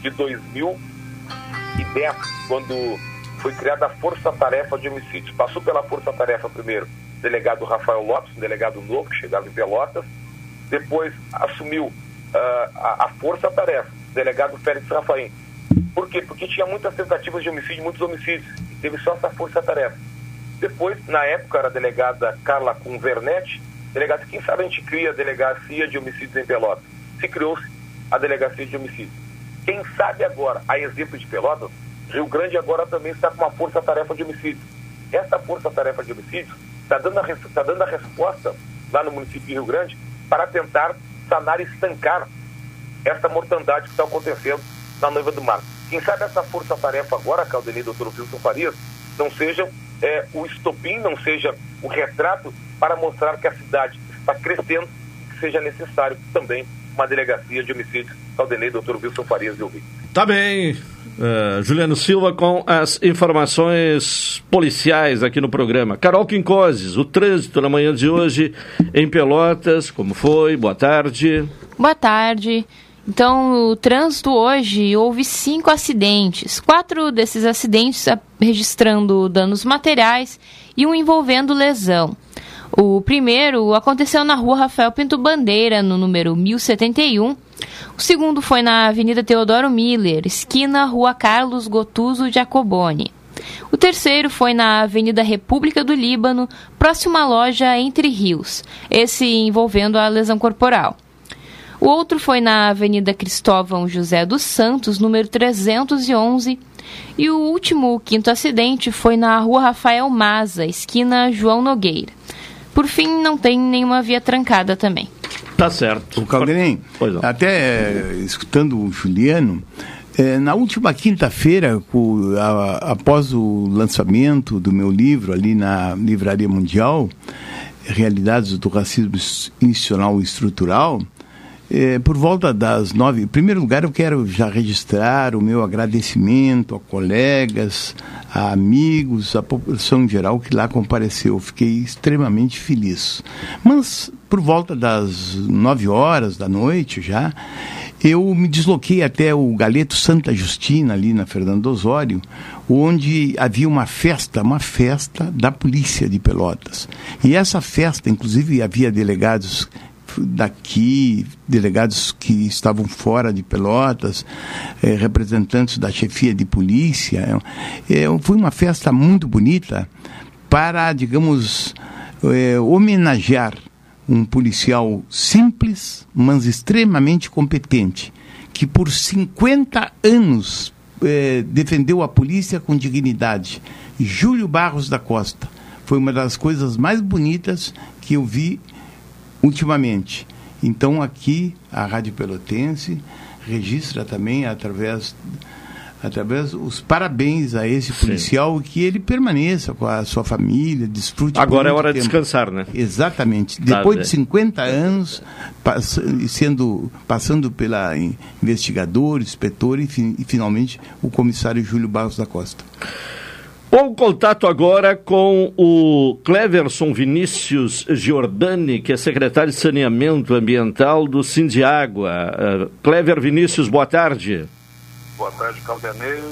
de 2010, quando foi criada a Força Tarefa de Homicídios. Passou pela Força Tarefa primeiro delegado Rafael Lopes, um delegado novo que chegava em Pelotas, depois assumiu a, a força-tarefa, delegado Félix Rafaim. Por quê? Porque tinha muitas tentativas de homicídio, muitos homicídios, e teve só essa força-tarefa. Depois, na época, era a delegada Carla Convernetti, delegada, quem sabe a gente cria a delegacia de homicídios em Pelotas. Se criou-se a delegacia de homicídios. Quem sabe agora, a exemplo de Pelotas, Rio Grande agora também está com uma força-tarefa de homicídios. Essa força-tarefa de homicídios está dando, tá dando a resposta lá no município de Rio Grande para tentar sanar e estancar essa mortandade que está acontecendo na Noiva do Mar. Quem sabe essa força-tarefa agora, Caldenei, doutor Wilson Farias, não seja é, o estopim, não seja o retrato para mostrar que a cidade está crescendo e que seja necessário também uma delegacia de homicídios. Caldenei, doutor Wilson Farias de ouvir. Tá bem. Uh, Juliano Silva com as informações policiais aqui no programa. Carol Quincoses, o trânsito na manhã de hoje em Pelotas, como foi? Boa tarde. Boa tarde. Então, o trânsito hoje houve cinco acidentes. Quatro desses acidentes registrando danos materiais e um envolvendo lesão. O primeiro aconteceu na rua Rafael Pinto Bandeira, no número 1071 o segundo foi na Avenida Teodoro Miller, esquina Rua Carlos Gotuso Jacoboni. O terceiro foi na Avenida República do Líbano, próximo à loja Entre Rios, esse envolvendo a lesão corporal. O outro foi na Avenida Cristóvão José dos Santos, número 311. E o último, o quinto acidente, foi na Rua Rafael Maza, esquina João Nogueira. Por fim, não tem nenhuma via trancada também. Tá certo. O Calderim, até é, escutando o Juliano, É, na última quinta-feira, após o lançamento do meu livro ali na Livraria Mundial, Realidades do Racismo Institucional e Estrutural, é, por volta das nove. Em primeiro lugar, eu quero já registrar o meu agradecimento a colegas, a amigos, a população em geral que lá compareceu. Fiquei extremamente feliz. Mas, por volta das nove horas da noite já, eu me desloquei até o Galeto Santa Justina, ali na Fernando Osório, onde havia uma festa, uma festa da polícia de Pelotas. E essa festa, inclusive, havia delegados daqui, delegados que estavam fora de Pelotas, eh, representantes da chefia de polícia. Eh, foi uma festa muito bonita para, digamos, eh, homenagear um policial simples, mas extremamente competente, que por 50 anos defendeu a polícia com dignidade. Júlio Barros da Costa. Foi uma das coisas mais bonitas que eu vi ultimamente. Então aqui a Rádio Pelotense registra também através através os parabéns a esse policial Sim. que ele permaneça com a sua família, desfrute. Agora é hora tempo. de descansar, né? Exatamente. Tá, Depois de 50 é. anos pass sendo passando pela investigador, inspetor e, e finalmente o comissário Júlio Barros da Costa. Bom contato agora com o Cleverson Vinícius Giordani, que é secretário de Saneamento Ambiental do Sindiágua. Uh, Clever Vinícius, boa tarde. Boa tarde, Caldenei.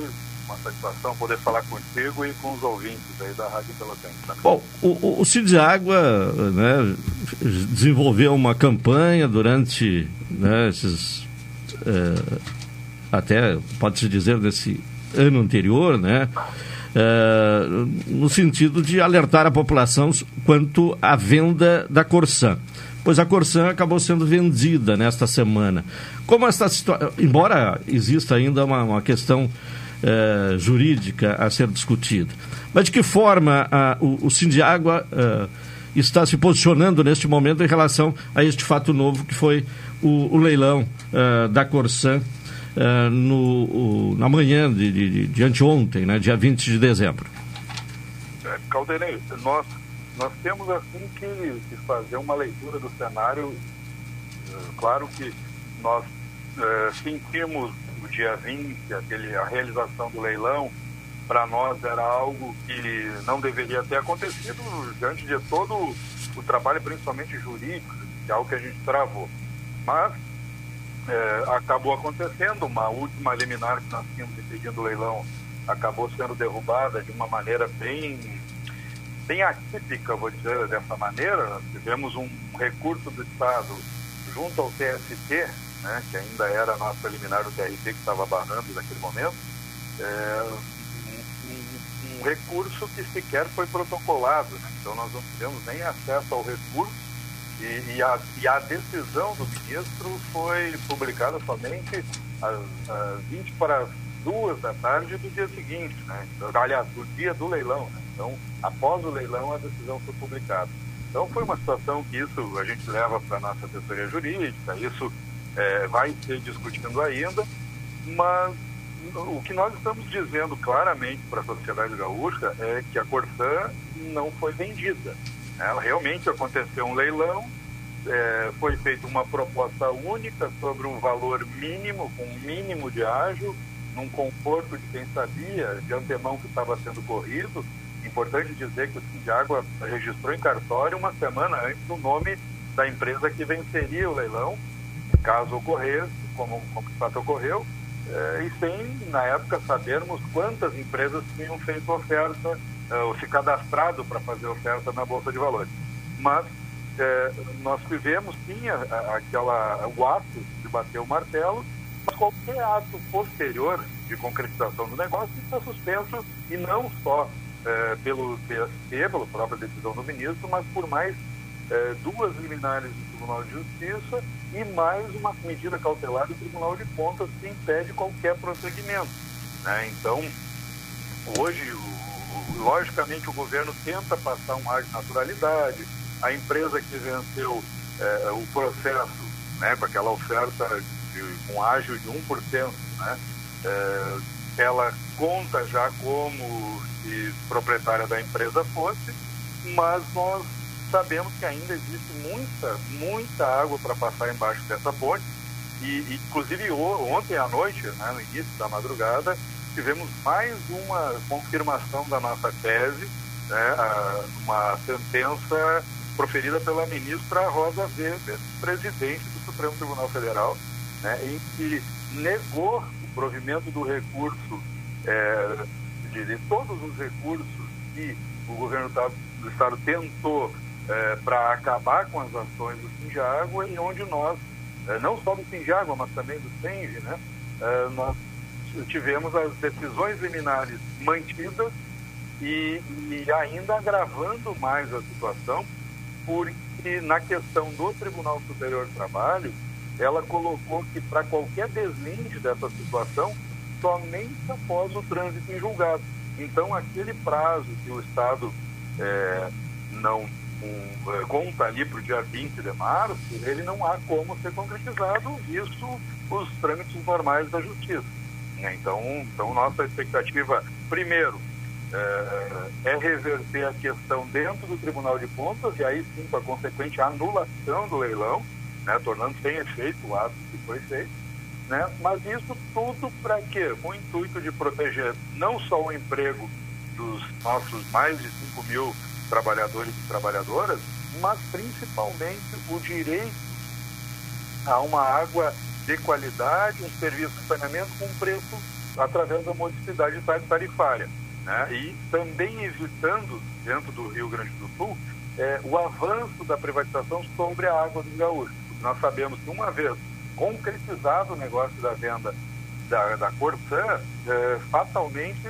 Uma satisfação poder falar contigo e com os ouvintes aí da Rádio Pelotense. Bom, o, o, Sindiágua né, desenvolveu uma campanha durante né, esses... Uh, até, pode-se dizer, nesse ano anterior, né? É, no sentido de alertar a população quanto à venda da Corsan. Pois a Corsan acabou sendo vendida nesta semana. Como esta situação, embora exista ainda uma, uma questão é, jurídica a ser discutida, mas de que forma o, o Sindiágua é, está se posicionando neste momento em relação a este fato novo que foi o, o leilão da Corsan uh, no, na manhã de, de, de, anteontem, né, dia 20 de dezembro. É, Caldenei, nós, nós temos assim que, que fazer uma leitura do cenário. Uh, claro que nós uh, sentimos o dia 20, aquele, a realização do leilão, para nós era algo que não deveria ter acontecido diante de todo o trabalho, principalmente jurídico, que é algo que a gente travou. Mas é, acabou acontecendo. Uma última liminar que nós tínhamos impedindo o leilão acabou sendo derrubada de uma maneira bem, bem atípica, vou dizer dessa maneira. Nós tivemos um recurso do Estado junto ao TST, né, que ainda era a nossa liminar do TRT que estava barrando naquele momento, é, um, um, um, recurso que sequer foi protocolado. Né? Então nós não tivemos nem acesso ao recurso e, e, a, e, a, decisão do ministro foi publicada somente às, às 20 para as 2 da tarde do dia seguinte, né? aliás, do dia do leilão. Né? Então, após o leilão, a decisão foi publicada. Então, foi uma situação que isso a gente leva para a nossa assessoria jurídica, isso é, vai ser discutindo ainda, mas o que nós estamos dizendo claramente para a sociedade gaúcha é que a Corsã não foi vendida. Ela realmente aconteceu um leilão, é, foi feita uma proposta única sobre um valor mínimo, com um mínimo de ágio, num conforto de quem sabia de antemão que estava sendo corrido. Importante dizer que o Sindiágua registrou em cartório uma semana antes o nome da empresa que venceria o leilão, caso ocorresse, como, como de fato ocorreu, é, e sem, na época, sabermos quantas empresas tinham feito oferta ou se cadastrado para fazer oferta na Bolsa de Valores. Mas é, nós tivemos, sim, aquela, o ato de bater o martelo, mas qualquer ato posterior de concretização do negócio está suspenso e não só é, pelo TST, pela própria decisão do ministro, mas por mais é, duas liminares do Tribunal de Justiça e mais uma medida cautelar do Tribunal de Contas que impede qualquer prosseguimento. Né? Então, hoje logicamente o governo tenta passar um ar de naturalidade, a empresa que venceu é, o processo, né, com aquela oferta de, com ágio de 1%, né, eh, ela conta já como se proprietária da empresa fosse, mas nós sabemos que ainda existe muita, muita água para passar embaixo dessa ponte. E, inclusive, ontem à noite, né, no início da madrugada, tivemos mais uma confirmação da nossa tese, né, uma sentença proferida pela ministra Rosa Weber, presidente do Supremo Tribunal Federal, né, em que negou o provimento do recurso, é, de, todos os recursos que o governo do Estado tentou é, para acabar com as ações do Sindiágua e onde nós, é, não só do Sindiágua, mas também do Senge, né, é, nós tivemos as decisões liminares mantidas e, e ainda agravando mais a situação, porque na questão do Tribunal Superior do Trabalho, ela colocou que para qualquer deslinde dessa situação, somente após o trânsito em julgado. Então, aquele prazo que o Estado é, não um, é, conta ali para o dia 20 de março, ele não há como ser concretizado, visto os trâmites normais da Justiça. Né? Então, então, nossa expectativa, primeiro, é, é, reverter a questão dentro do Tribunal de Contas e aí sim com a consequente anulação do leilão, né, tornando sem efeito o ato que foi feito. Né? Mas isso tudo para quê? Com o intuito de proteger não só o emprego dos nossos mais de 5 mil trabalhadores e trabalhadoras, mas principalmente o direito a uma água de qualidade, um serviço de saneamento com preço através da modicidade tarifária. Né? E também evitando, dentro do Rio Grande do Sul, é, o avanço da privatização sobre a água dos gaúchos. Nós sabemos que uma vez concretizado o negócio da venda da, da Corsã, é, fatalmente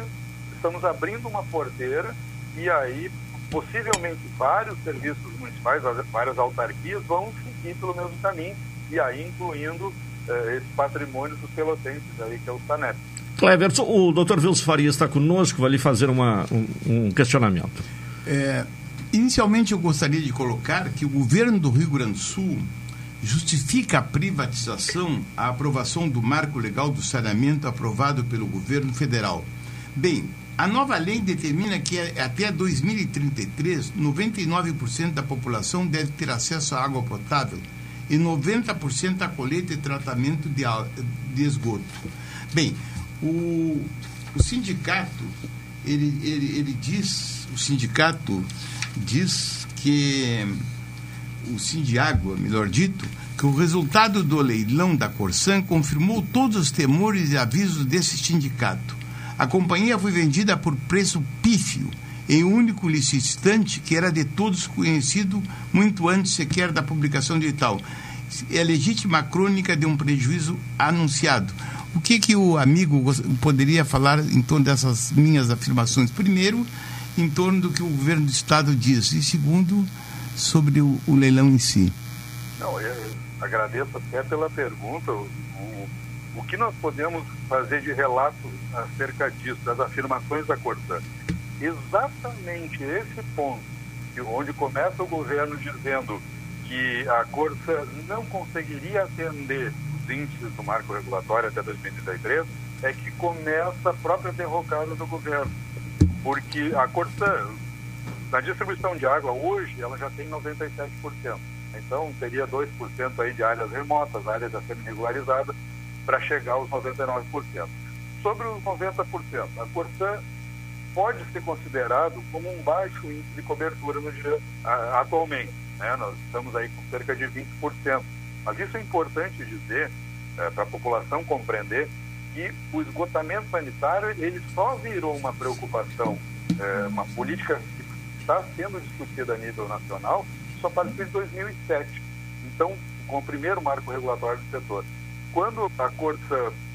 estamos abrindo uma porteira e aí possivelmente vários serviços municipais, várias autarquias vão seguir pelo mesmo caminho e aí incluindo eh, esse patrimônio dos pelotenses aí, que é o SANEP. Cleverson, o Dr. Wilson Faria está conosco, vai lhe fazer uma, um, um questionamento. É, inicialmente eu gostaria de colocar que o governo do Rio Grande do Sul justifica a privatização, a aprovação do marco legal do saneamento aprovado pelo governo federal. Bem, a nova lei determina que até 2033, 99% da população deve ter acesso à água potável e 90% a coleta e tratamento de, de esgoto. Bem, o, o sindicato, ele, ele, ele diz, o sindicato diz que o Sindiágua, melhor dito, que o resultado do leilão da Corsan confirmou todos os temores e avisos desse sindicato. A companhia foi vendida por preço pífio em um único licitante que era de todos conhecido muito antes sequer da publicação de tal. É legítima crônica de um prejuízo anunciado. O que, que o amigo poderia falar em torno dessas minhas afirmações? Primeiro, em torno do que o governo do Estado diz, e segundo, sobre o, o leilão em si. Não, eu agradeço até pela pergunta. O, o que nós podemos fazer de relato acerca disso, das afirmações da Corsã? Exatamente esse ponto, onde começa o governo dizendo que a Corsã não conseguiria atender os índices do marco regulatório até 2033, é que começa a própria derrocada do governo. Porque a Corsã, na distribuição de água, hoje, ela já tem 97%. Então, teria 2% aí de áreas remotas, áreas a serem regularizadas, para chegar aos 99%. Sobre os 90%, a Corsã pode ser considerado como um baixo índice de cobertura no dia, atualmente. Né? Nós estamos aí com cerca de 20%. Mas isso é importante dizer é, para a população compreender que o esgotamento sanitário ele só virou uma preocupação, é, uma política que está sendo discutida a nível nacional só a partir de 2007. Então, com o primeiro marco regulatório do setor. Quando a Corte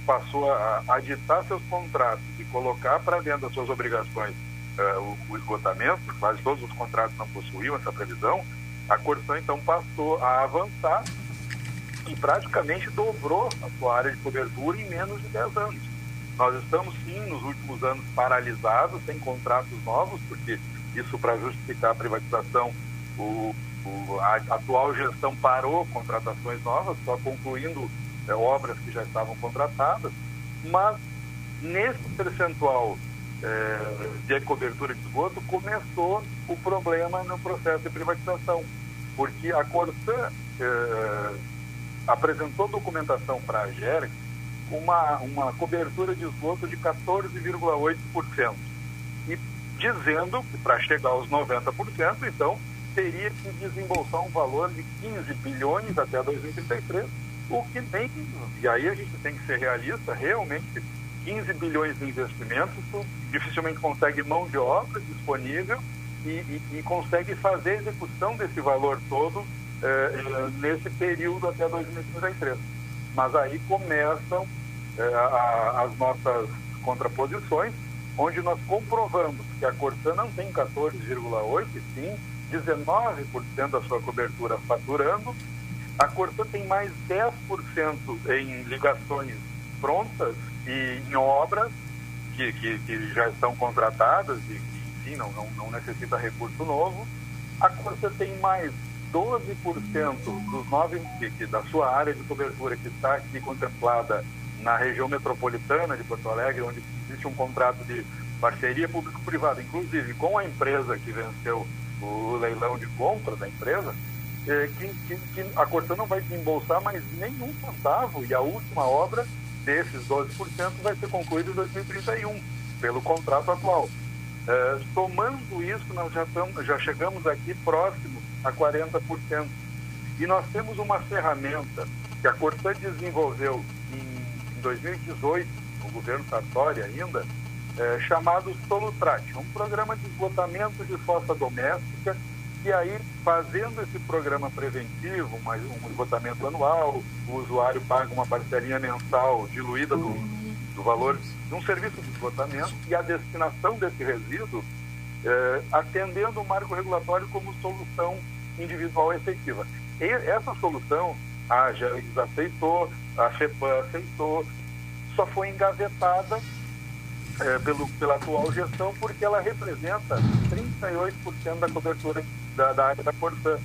passou a, a ditar seus contratos e colocar para dentro das suas obrigações uh, o, o, esgotamento, quase todos os contratos não possuíam essa previsão, a Corsan então passou a avançar e praticamente dobrou a sua área de cobertura em menos de 10 anos. Nós estamos sim nos últimos anos paralisados, sem contratos novos, porque isso para justificar a privatização, o, o, a atual gestão parou contratações novas, só concluindo é, obras que já estavam contratadas, mas nesse percentual eh, de cobertura de esgoto começou o problema no processo de privatização, porque a Corsã eh, apresentou documentação para a GERG uma, uma cobertura de esgoto de 14,8%. E dizendo que para chegar aos 90%, então, teria que desembolsar um valor de 15 bilhões até 2033, o que tem, e aí a gente tem que ser realista, realmente 15 bilhões de investimentos, dificilmente consegue mão de obra disponível e, e, e consegue fazer a execução desse valor todo eh, nesse período até 2033. Mas aí começam eh, a, as nossas contraposições, onde nós comprovamos que a Corsã não tem 14,8%, sim 19% da sua cobertura faturando. A Corsã tem mais 10% em ligações prontas e em obras que, que, que já estão contratadas e que, enfim, não, não, não necessita recurso novo. A Corsã tem mais 12% dos nove, que, da sua área de cobertura que está aqui contemplada na região metropolitana de Porto Alegre, onde existe um contrato de parceria público-privada, inclusive com a empresa que venceu o leilão de compra da empresa, é, que, que, que, a Corsã não vai desembolsar mais nenhum centavo e a última obra desses 12% vai ser concluída em 2031, pelo contrato atual. É, somando isso, nós já, estamos, já chegamos aqui próximo a 40%. E nós temos uma ferramenta que a Corsã desenvolveu em, em 2018, o governo Sartori ainda, é, chamado Solutrat, um programa de esgotamento de fossa doméstica, e aí, fazendo esse programa preventivo, mais um esgotamento anual, o usuário paga uma parcelinha mensal diluída do, do valor de um serviço de esgotamento e a destinação desse resíduo é, atendendo o marco regulatório como solução individual efetiva. E essa solução, a GERGS aceitou, a FEPAM aceitou, só foi engavetada é, pelo, pela atual gestão, porque ela representa 38% da cobertura da, da, área da Corsã.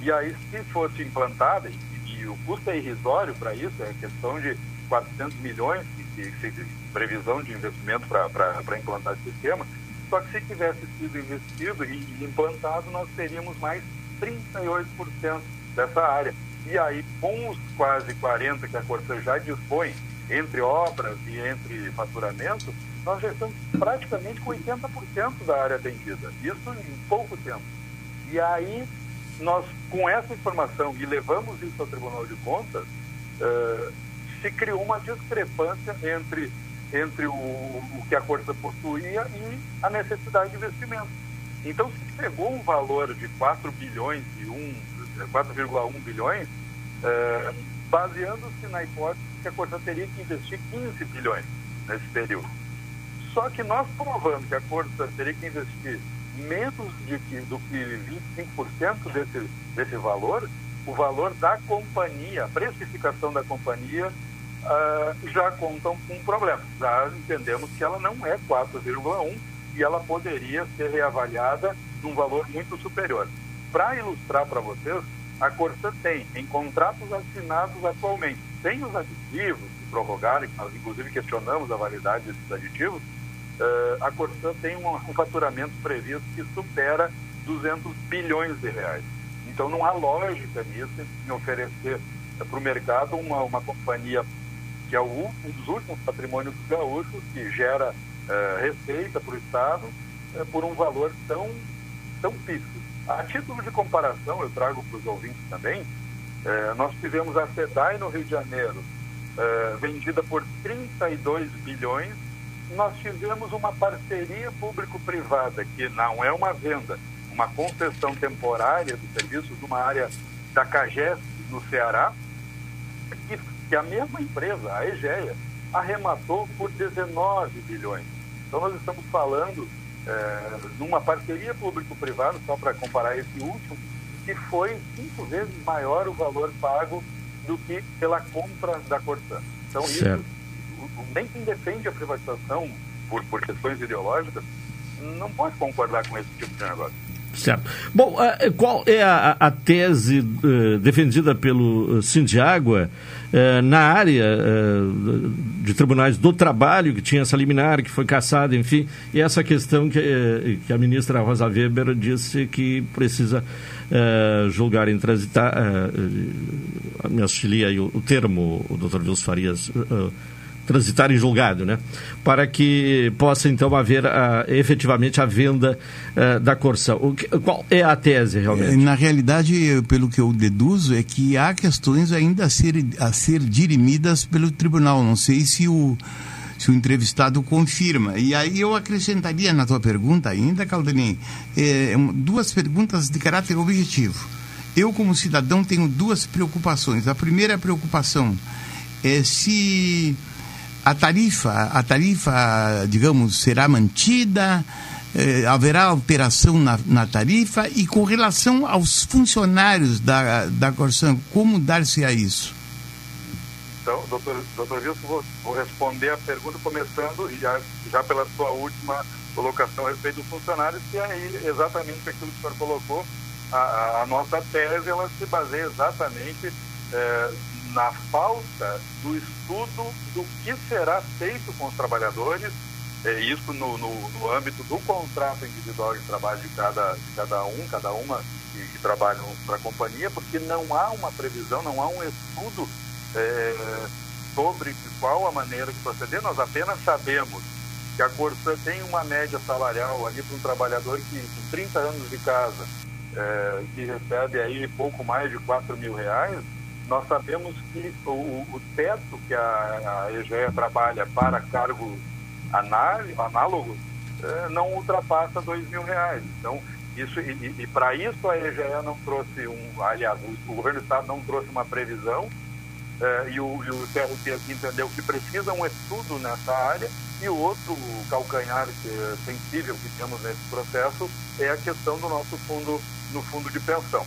E aí, se fosse implantada, e, e o custo é irrisório para isso, é questão de 400 milhões, de, de, de previsão de investimento para implantar esse sistema, só que se tivesse sido investido e, implantado, nós teríamos mais 38% dessa área. E aí, com os quase 40% que a Corsã já dispõe, entre obras e entre faturamento, nós já estamos praticamente com 80% da área atendida. Isso em pouco tempo. E aí, nós, com essa informação, e levamos isso ao Tribunal de Contas, uh, se criou uma discrepância entre, entre o, o que a Corsa possuía e a necessidade de investimento. Então, se pegou um valor de 4 bilhões e 4,1 bilhões, uh, baseando-se na hipótese que a Corsa teria que investir 15 bilhões nesse período. Só que nós provando que a Corsa teria que investir menos de que, do que 25% desse, desse valor, o valor da companhia, a precificação da companhia, uh, já contam com um problema. Já entendemos que ela não é 4,1 e ela poderia ser reavaliada num valor muito superior. Para ilustrar para vocês, a Corsa tem, em contratos assinados atualmente, sem os aditivos que prorrogaram, inclusive questionamos a validade desses aditivos, uh, a Corsã tem um, um faturamento previsto que supera 200 bilhões de reais. Então não há lógica nisso em oferecer uh, para o mercado uma, uma companhia que é o, um dos últimos patrimônios gaúchos, que gera uh, receita para o Estado por um valor tão, tão pífio. A título de comparação, eu trago para os ouvintes também, nós tivemos a SEDAI no Rio de Janeiro, vendida por 32 bilhões nós tivemos uma parceria público-privada, que não é uma venda, uma concessão temporária de serviços numa área da CAGES, no Ceará, que, que a mesma empresa, a EGEA, arrematou por 19 bilhões. Então nós estamos falando é, numa parceria público-privada, só para comparar esse último, que foi cinco vezes maior o valor pago do que pela compra da Corsã. Então certo. isso nem quem defende a privatização por, por questões ideológicas não pode concordar com esse tipo de negócio. Certo. Bom, uh, qual é a, a tese uh, defendida pelo uh, Sindiágua na área de tribunais do trabalho, que tinha essa liminar, que foi caçada, enfim, e essa questão que, que a ministra Rosa Weber disse que precisa julgar em transitar, me auxilia aí o, o termo, o doutor Vilso Farias, transitar em julgado, né? Para que possa então haver a, efetivamente a venda uh, da Corsã. O que, qual é a tese realmente? Na realidade, pelo que eu deduzo, é que há questões ainda a ser, a ser dirimidas pelo tribunal. Não sei se o se o entrevistado confirma. E aí eu acrescentaria na tua pergunta ainda, Caldanin, é, duas perguntas de caráter objetivo. Eu, como cidadão, tenho duas preocupações. A primeira preocupação é se a tarifa, a tarifa, digamos, será mantida, eh, haverá alteração na, na, tarifa e com relação aos funcionários da, da Corsan, como dar-se a isso? Então, doutor, doutor Wilson, vou, vou, responder a pergunta começando já, já pela sua última colocação a respeito dos funcionários, que é aí exatamente aquilo que o senhor colocou, a, a nossa tese, ela se baseia exatamente eh, na falta do estudo do que será feito com os trabalhadores, é, isso no, no, no âmbito do contrato individual de trabalho de cada, de cada um, cada uma que, que trabalham para a companhia, porque não há uma previsão, não há um estudo é, sobre qual a maneira de proceder, nós apenas sabemos que a Corsã tem uma média salarial ali para um trabalhador que com 30 anos de casa, é, que recebe aí pouco mais de 4 mil reais, nós sabemos que o, o teto que a, a EGEA trabalha para cargos análogos é, não ultrapassa dois mil reais. Então, isso, e, e para isso a EGEA não trouxe um, aliás, o, o governo do estado não trouxe uma previsão é, e, o, e o aqui entendeu que precisa um estudo nessa área e o outro calcanhar é sensível que temos nesse processo é a questão do nosso fundo no fundo de pensão.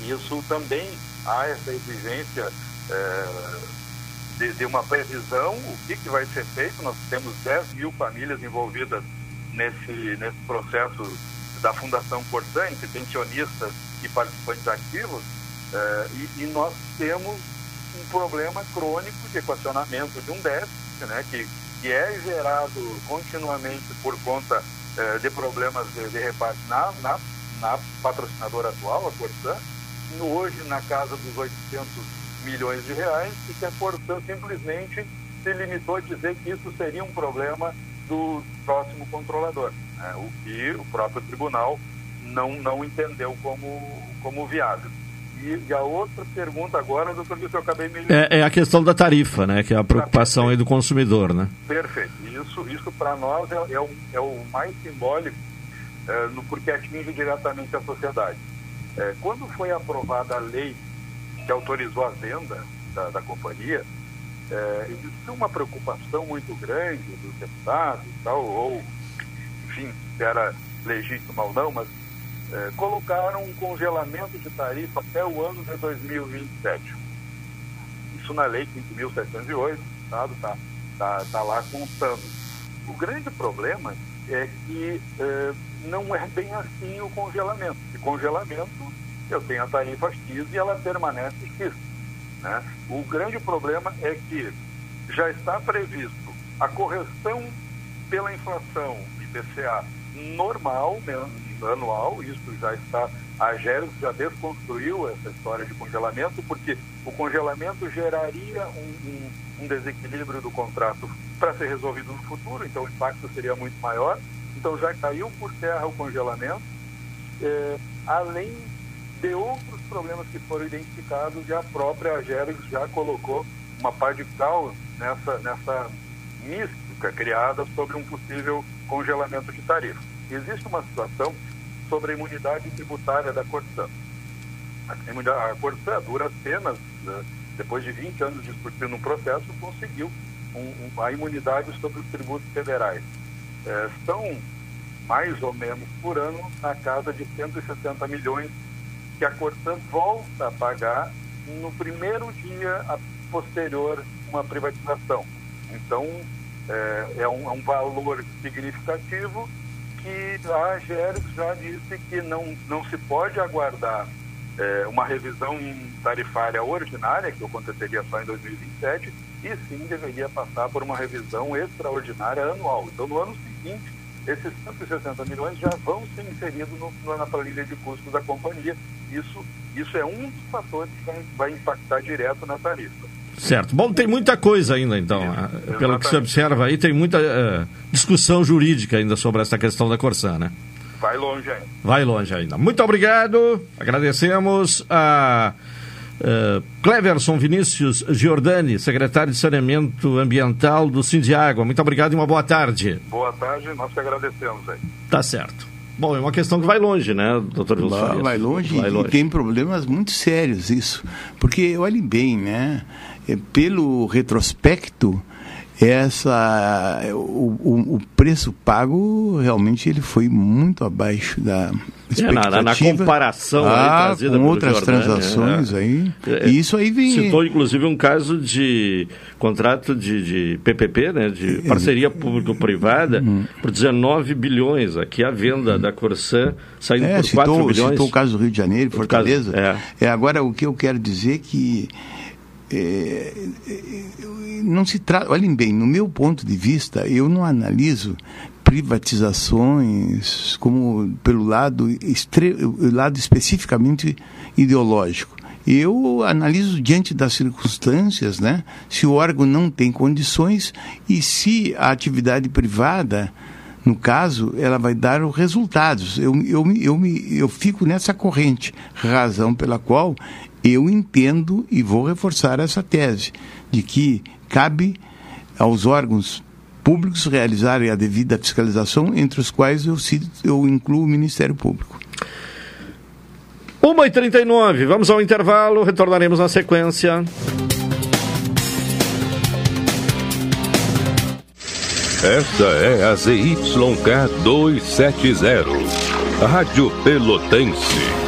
Isso também há essa exigência é, de, de, uma previsão, o que, que vai ser feito. Nós temos 10 mil famílias envolvidas nesse, nesse processo da Fundação Corsã, entre pensionistas e participantes ativos, é, e, e, nós temos um problema crônico de equacionamento de um déficit, né, que, que é gerado continuamente por conta é, de problemas de, de repasse na, na, na patrocinadora atual, a Corsã, hoje na casa dos 800 milhões de reais e que a Corsã simplesmente se limitou a dizer que isso seria um problema do próximo controlador, né? o que o próprio tribunal não, não entendeu como, como viável. E, e a outra pergunta agora, doutor Vitor, eu acabei me... É, é, a questão da tarifa, né? Que é a preocupação aí do consumidor, né? Perfeito. Isso, isso para nós é, é, o, é o mais simbólico, é, no, porque atinge diretamente a sociedade. É, quando foi aprovada a lei que autorizou a venda da, da companhia, é, existiu uma preocupação muito grande dos deputados tal, ou, enfim, se era legítimo ou não, mas é, colocaram um congelamento de tarifa até o ano de 2027. Isso na lei 5.708, o Estado está tá, tá lá constando. O grande problema é que é, não é bem assim o congelamento. De congelamento, eu tenho a tarifa X e ela permanece X. Né? O grande problema é que já está previsto a correção pela inflação IPCA normal, né, anual, isso já está, a Géros já desconstruiu essa história de congelamento, porque o congelamento geraria um, um, um desequilíbrio do contrato para ser resolvido no futuro, então o impacto seria muito maior. Então já caiu por terra o congelamento, é, além de outros problemas que foram identificados e a própria Ageres já colocou uma par de cal nessa, nessa mística criada sobre um possível congelamento de tarifa. Existe uma situação sobre a imunidade tributária da Corsã. A a duras penas, né, depois de 20 anos discutindo um processo, conseguiu um, um, a imunidade sobre os tributos federais é, são mais ou menos por ano na casa de 160 milhões que a Corsã volta a pagar no primeiro dia posterior uma privatização. Então, é, é, um, é um valor significativo que a AGERES já disse que não, não se pode aguardar é, uma revisão tarifária ordinária, que aconteceria só em 2027, e sim deveria passar por uma revisão extraordinária anual. Então, no ano seguinte, esses 160 milhões já vão ser inseridos no, na planilha de custos da companhia. Isso, isso é um dos fatores que vai, vai impactar direto na tarifa. Certo. Bom, tem muita coisa ainda, então. É, Pelo que se observa aí, tem muita uh, discussão jurídica ainda sobre essa questão da Corsã, né? Vai longe ainda. Vai longe ainda. Muito obrigado. Agradecemos a uh, Cleverson Vinícius Giordani, secretário de Saneamento Ambiental do Sindiágua. Muito obrigado e uma boa tarde. Boa tarde, nós que agradecemos aí. Tá certo. Bom, é uma questão que vai longe, né, doutor Wilson? Vai longe vai longe. e tem problemas muito sérios isso. Porque, olhem bem, né, é, pelo retrospecto, essa o, o, o, preço pago realmente ele foi muito abaixo da expectativa. É, na, na, comparação ah, aí, com outras Jordânia, transações é. aí. É, e isso aí vem. Citou inclusive um caso de contrato de, de PPP, né, de parceria público-privada, uhum. por 19 bilhões. Aqui a venda uhum. da Corsã saindo é, por citou, 4 bilhões. Citou o caso do Rio de Janeiro, Fortaleza. Caso, é. é. agora o que eu quero dizer é que é, não se trata. Olhem bem, no meu ponto de vista, eu não analiso privatizações como pelo lado, estre, lado especificamente ideológico. Eu analiso diante das circunstâncias, né? Se o órgão não tem condições e se a atividade privada, no caso, ela vai dar os resultados. Eu, eu, eu, eu fico nessa corrente, razão pela qual eu entendo e vou reforçar essa tese de que cabe aos órgãos públicos realizarem a devida fiscalização, entre os quais eu, cito, eu incluo o Ministério Público. 1h39, vamos ao intervalo, retornaremos na sequência. Esta é a ZYK 270, Rádio Pelotense,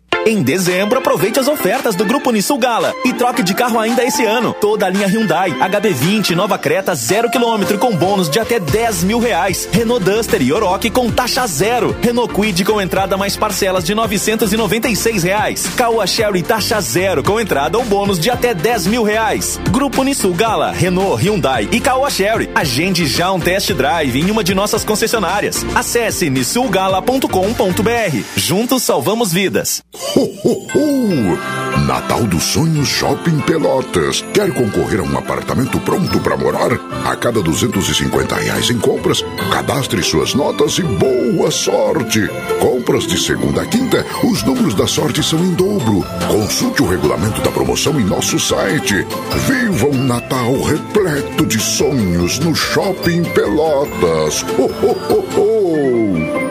Em dezembro, aproveite as ofertas do Grupo Nissul Gala e troque de carro ainda esse ano. Toda a linha Hyundai, HB20, Nova Creta, zero quilômetro com bônus de até 10 mil reais. Renault Duster e Oroch com taxa zero. Renault Quid com entrada mais parcelas de 996 reais. Caoa Sherry taxa zero com entrada ou bônus de até 10 mil reais. Grupo Nissul Gala, Renault, Hyundai e Caoa Sherry. Agende já um test drive em uma de nossas concessionárias. Acesse nissulgala.com.br. Juntos salvamos vidas. Ho, ho, ho! Natal dos Sonhos Shopping Pelotas. Quer concorrer a um apartamento pronto para morar? A cada 250 reais em compras, cadastre suas notas e boa sorte! Compras de segunda a quinta, os números da sorte são em dobro. Consulte o regulamento da promoção em nosso site. Viva um Natal repleto de sonhos no Shopping Pelotas. Ho, ho, ho, ho!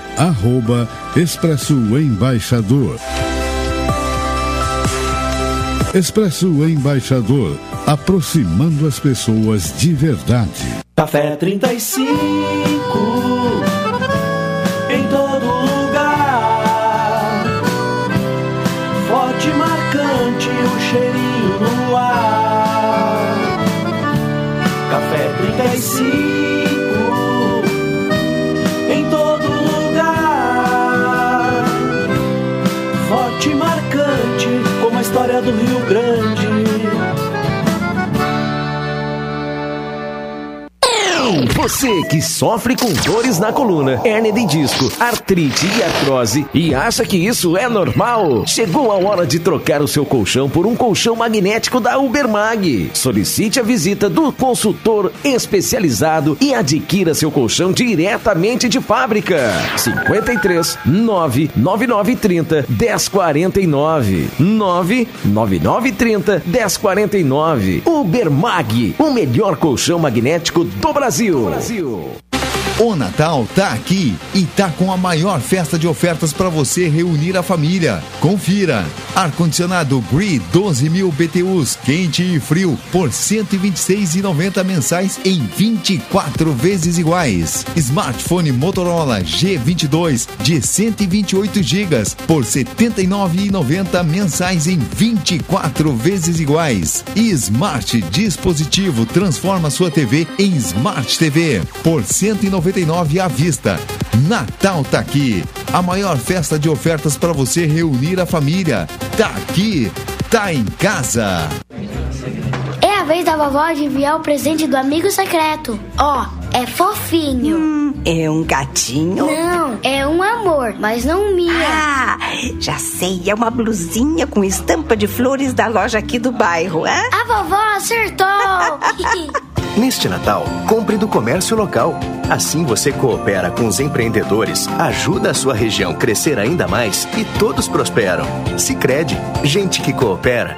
arroba Expresso Embaixador. Expresso Embaixador, aproximando as pessoas de verdade. Café 35 Você que sofre com dores na coluna, hernia de disco, artrite e artrose e acha que isso é normal? Chegou a hora de trocar o seu colchão por um colchão magnético da Ubermag. Solicite a visita do consultor especializado e adquira seu colchão diretamente de fábrica. 53 99930 1049 99930 1049 Ubermag, o melhor colchão magnético do Brasil. Brasil. O Natal tá aqui e tá com a maior festa de ofertas para você reunir a família. Confira. Ar-condicionado Gree 12 mil BTUs, quente e frio, por R$ 126,90 mensais em 24 vezes iguais. Smartphone Motorola G22 de 128 GB por R$ 79,90 mensais em 24 vezes iguais. E Smart Dispositivo transforma sua TV em Smart TV por R$ 199 à vista. Natal tá aqui. A maior festa de ofertas para você reunir a família. Tá aqui. Tá em casa. É a vez da vovó de enviar o presente do amigo secreto. Ó, é fofinho. é um gatinho? Não, é um amor, mas não minha. Ah, já sei, é uma blusinha com estampa de flores da loja aqui do bairro, hã? A vovó acertou. Neste Natal, compre do comércio local. Assim você coopera com os empreendedores, ajuda a sua região crescer ainda mais e todos prosperam. Se crede, gente que coopera,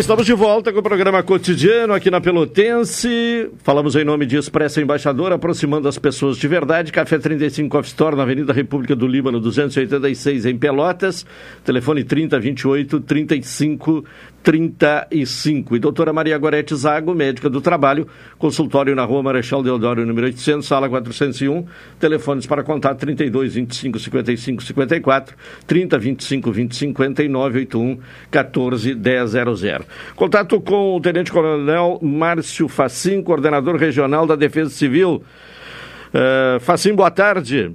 Estamos de volta com o programa cotidiano aqui na Pelotense. Falamos em nome de Expressa Embaixador, aproximando as pessoas de verdade. Café 35 Off Store, na Avenida República do Líbano, 286, em Pelotas. Telefone 3028 35 35. E doutora Maria Gorete Zago, médica do trabalho, consultório na rua Marechal Deodoro, número 800, sala 401. Telefones para contato 32 25 55 54, 30 25 20 59, 81 14 10 00. Contato com o Tenente Coronel Márcio Facim, coordenador regional da Defesa Civil. Uh, Facim, boa tarde.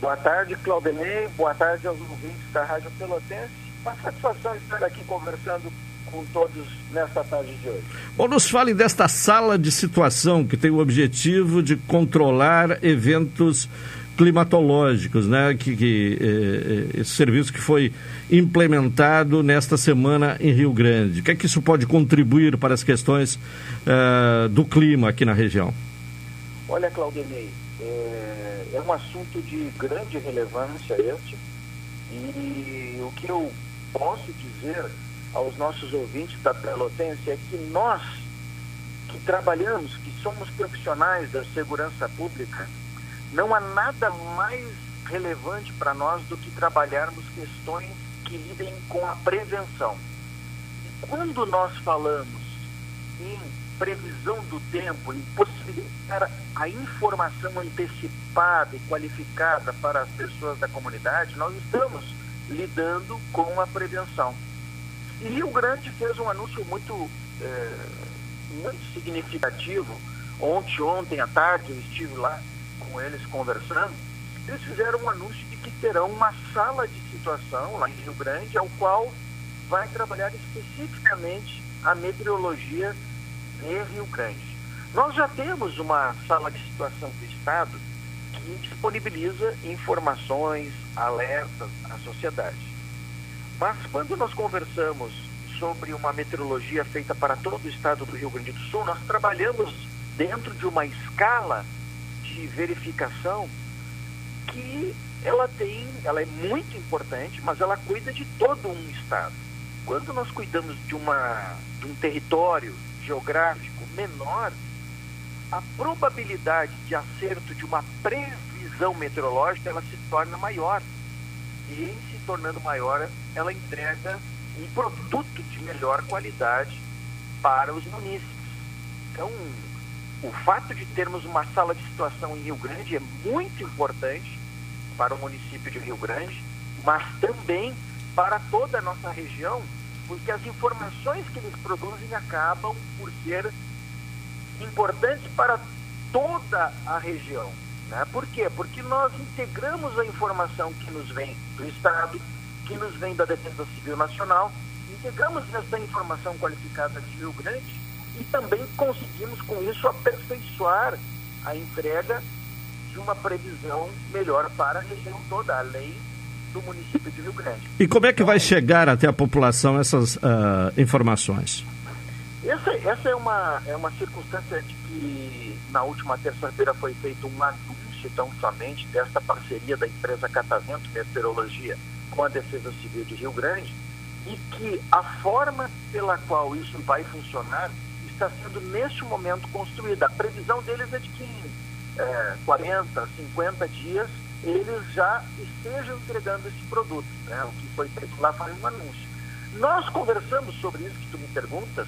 Boa tarde, Claudemei. Boa tarde aos ouvintes da Rádio Pelotense. Uma satisfação estar aqui conversando com todos nesta tarde de hoje. Bom, nos fale desta sala de situação que tem o objetivo de controlar eventos climatológicos, né? Que, que eh, esse serviço que foi implementado nesta semana em Rio Grande. O que é que isso pode contribuir para as questões uh, do clima aqui na região? Olha, Claudemei, é, é um assunto de grande relevância este e o que eu posso dizer aos nossos ouvintes da Pelotense é que nós que trabalhamos, que somos profissionais da segurança pública, não há nada mais relevante para nós do que trabalharmos questões que lidem com a prevenção. E quando nós falamos em previsão do tempo, em possibilitar a informação antecipada e qualificada para as pessoas da comunidade, nós estamos lidando com a prevenção. E Rio Grande fez um anúncio muito, é, muito significativo. Ontem, ontem à tarde, eu estive lá com eles conversando, eles fizeram um anúncio de que terão uma sala de situação lá em Rio Grande, ao qual vai trabalhar especificamente a meteorologia de Rio Grande. Nós já temos uma sala de situação do Estado que disponibiliza informações, alertas à sociedade. Mas quando nós conversamos sobre uma meteorologia feita para todo o estado do Rio Grande do Sul, nós trabalhamos dentro de uma escala de verificação que ela tem, ela é muito importante, mas ela cuida de todo um estado. Quando nós cuidamos de, uma, de um território geográfico menor, a probabilidade de acerto de uma previsão meteorológica ela se torna maior. E em se tornando maior, ela entrega um produto de melhor qualidade para os munícipes. Então, o fato de termos uma sala de situação em Rio Grande é muito importante para o município de Rio Grande, mas também para toda a nossa região, porque as informações que eles produzem acabam por ser importantes para toda a região. Né? Por quê? Porque nós integramos a informação que nos vem do Estado, que nos vem da Defesa Civil Nacional, integramos essa informação qualificada de Rio Grande e também conseguimos com isso aperfeiçoar a entrega de uma previsão melhor para a região toda, além do município de Rio Grande. E como é que vai chegar até a população essas uh, informações? Essa, essa é, uma, é uma circunstância de que na última terça-feira foi feito um anúncio tão somente desta parceria da empresa Catavento Meteorologia com a Defesa Civil de Rio Grande e que a forma pela qual isso vai funcionar está sendo neste momento construída. A previsão deles é de que em é, 40, 50 dias eles já estejam entregando esse produto. Né? O que foi feito lá foi um anúncio. Nós conversamos sobre isso que tu me perguntas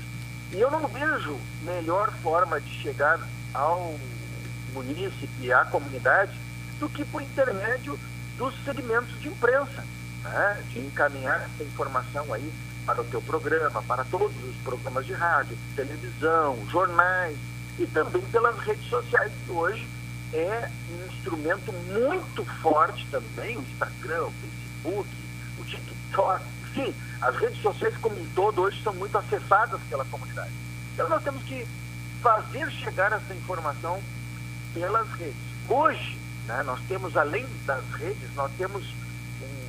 e eu não vejo melhor forma de chegar ao munícipe, à comunidade, do que por intermédio dos segmentos de imprensa, né? de encaminhar essa informação aí para o teu programa, para todos os programas de rádio, televisão, jornais e também pelas redes sociais, que hoje é um instrumento muito forte também, o Instagram, o Facebook, o TikTok, enfim, as redes sociais como um todo hoje são muito acessadas pela comunidade. Então nós temos que fazer chegar essa informação pelas redes. Hoje, né, nós temos, além das redes, nós temos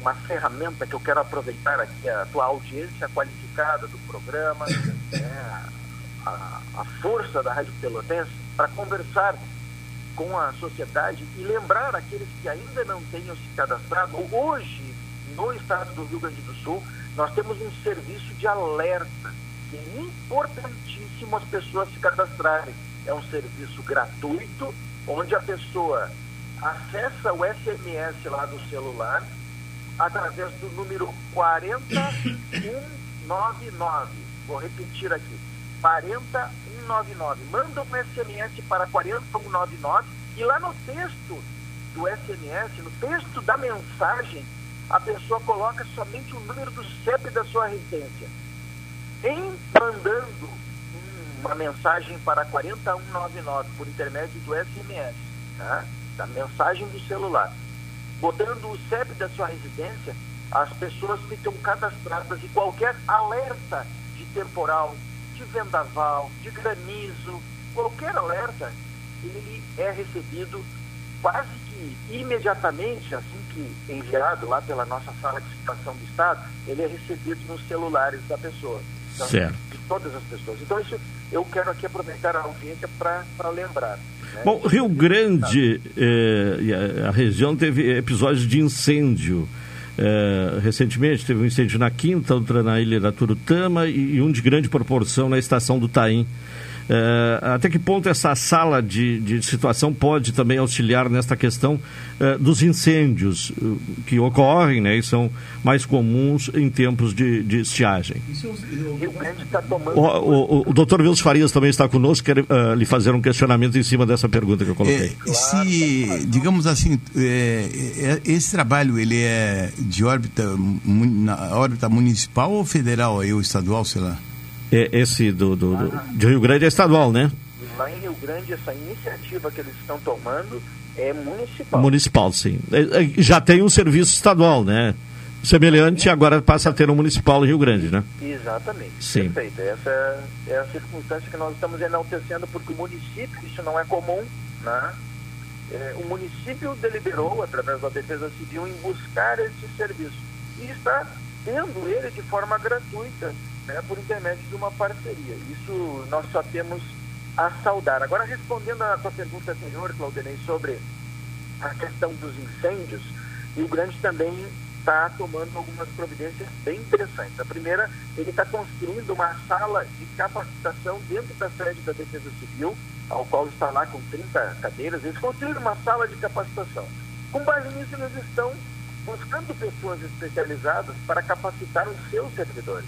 uma ferramenta que eu quero aproveitar aqui, a tua audiência qualificada do programa, né, a, a força da Rádio Pelotense, para conversar com a sociedade e lembrar aqueles que ainda não tenham se cadastrado. Hoje, no estado do Rio Grande do Sul, nós temos um serviço de alerta que é importantíssimo as pessoas se cadastrarem. É um serviço gratuito, onde a pessoa acessa o SMS lá do celular através do número 40199. Vou repetir aqui. 40199. Manda um SMS para 40199 e lá no texto do SMS, no texto da mensagem, a pessoa coloca somente o número do CEP da sua residência. Em mandando uma mensagem para 40199 por intermédio do SMS, tá? da mensagem do celular. Botando o CEP da sua residência, as pessoas ficam cadastradas e qualquer alerta de temporal, de vendaval, de granizo, qualquer alerta, ele é recebido quase que imediatamente, assim que enviado lá pela nossa sala de situação do Estado, ele é recebido nos celulares da pessoa. Então, Certo. De todas as pessoas. Então, isso eu quero aqui aproveitar a audiência para lembrar. né? Bom, Rio Grande eh, e a, a região teve episódios de incêndio. Eh, recentemente teve um incêndio na Quinta, outra na Ilha da Turutama e, e um de grande proporção na estação do Taim. Eh, até que ponto essa sala de, de situação pode também auxiliar nesta questão eh, dos incêndios eh, que ocorrem né, e são mais comuns em tempos de, de estiagem? O, o, o doutor Wilson Farias também está conosco, quer eh, lhe fazer um questionamento em cima dessa pergunta que eu coloquei. É, se, digamos assim, esse trabalho ele é de órbita, na órbita municipal ou federal, ou estadual, sei lá? É, esse do, do, do- de Rio Grande é estadual, né? Lá em Rio Grande, essa iniciativa que eles estão tomando é municipal. Municipal, sim. É, é, Já tem um serviço estadual, né? Semelhante, agora passa a ter um municipal em Rio Grande, né? Exatamente. Sim. Perfeito. Essa é- é a circunstância que nós estamos enaltecendo, porque o município, isso não é comum, né? É, o município deliberou, através da Defesa Civil, em buscar esse serviço. E está tendo ele de forma gratuita, né, por intermédio de uma parceria. Isso nós só temos a saudar. Agora, respondendo à tua pergunta anterior, Claudenei, sobre a questão dos incêndios, Rio Grande também está tomando algumas providências bem interessantes. A primeira, ele está construindo uma sala de capacitação dentro da sede da Defesa Civil, ao qual está lá com 30 cadeiras. Eles construíram uma sala de capacitação. Com base nisso, eles estão buscando pessoas especializadas para capacitar os seus servidores,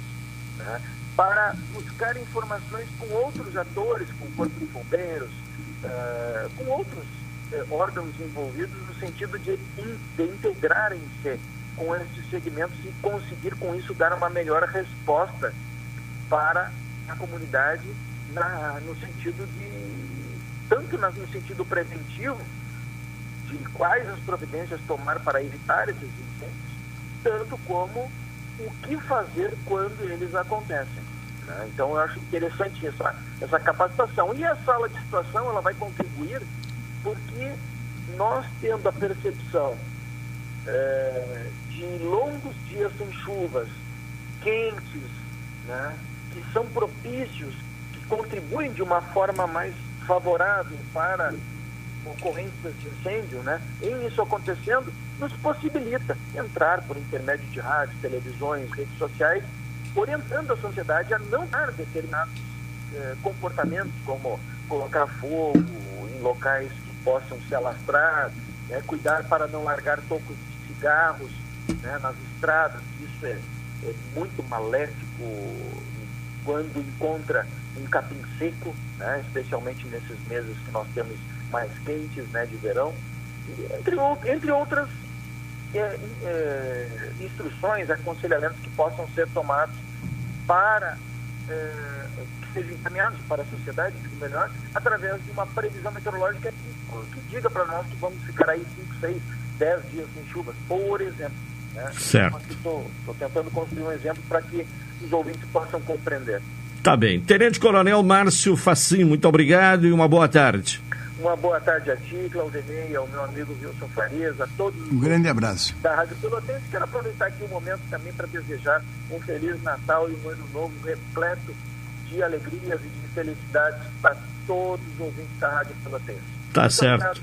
né? para buscar informações com outros atores, com o Corpo de Bombeiros, eh, com outros eh, órgãos envolvidos no sentido de, de integrarem-se com esses segmentos e conseguir com isso dar uma melhor resposta para a comunidade na- no sentido de tanto na- no sentido preventivo de quais as providências tomar para evitar esses incêndios, tanto como o que fazer quando eles acontecem. né? Então eu acho interessante essa, essa capacitação. E a sala de situação ela vai contribuir porque nós tendo a percepção eh, de longos dias sem chuvas, quentes, né, que são propícios, que contribuem de uma forma mais favorável para ocorrências de incêndio, né? Em isso acontecendo, nos possibilita entrar por intermédio de rádios, televisões, redes sociais, orientando a sociedade a não dar determinados eh, comportamentos, como colocar fogo em locais que possam se alastrar, né? cuidar para não largar tocos de cigarros né? nas estradas. Isso é, é muito maléfico quando encontra um capim seco, né? especialmente nesses meses que nós temos mais quentes né? de verão, entre, entre outras é, é, instruções, aconselhamentos que possam ser tomados para é, que sejam encaminhados para a sociedade, digo melhor, através de uma previsão meteorológica que, que diga para nós que vamos ficar aí 5, 6, 10 dias sem chuvas, por exemplo. Né? Certo. Estou tentando construir um exemplo para que os ouvintes possam compreender. Tá bem. Tenente Coronel Márcio Facim, muito obrigado e uma boa tarde. Uma boa tarde a ti, Claudinei, ao meu amigo Wilson Farias, a todos Um grande abraço. da Rádio Pelotense. Quero aproveitar aqui o momento também para desejar um Feliz Natal e um Ano Novo repleto de alegrias e de felicidades para todos os ouvintes da Rádio Pelotense. Tá Muito certo.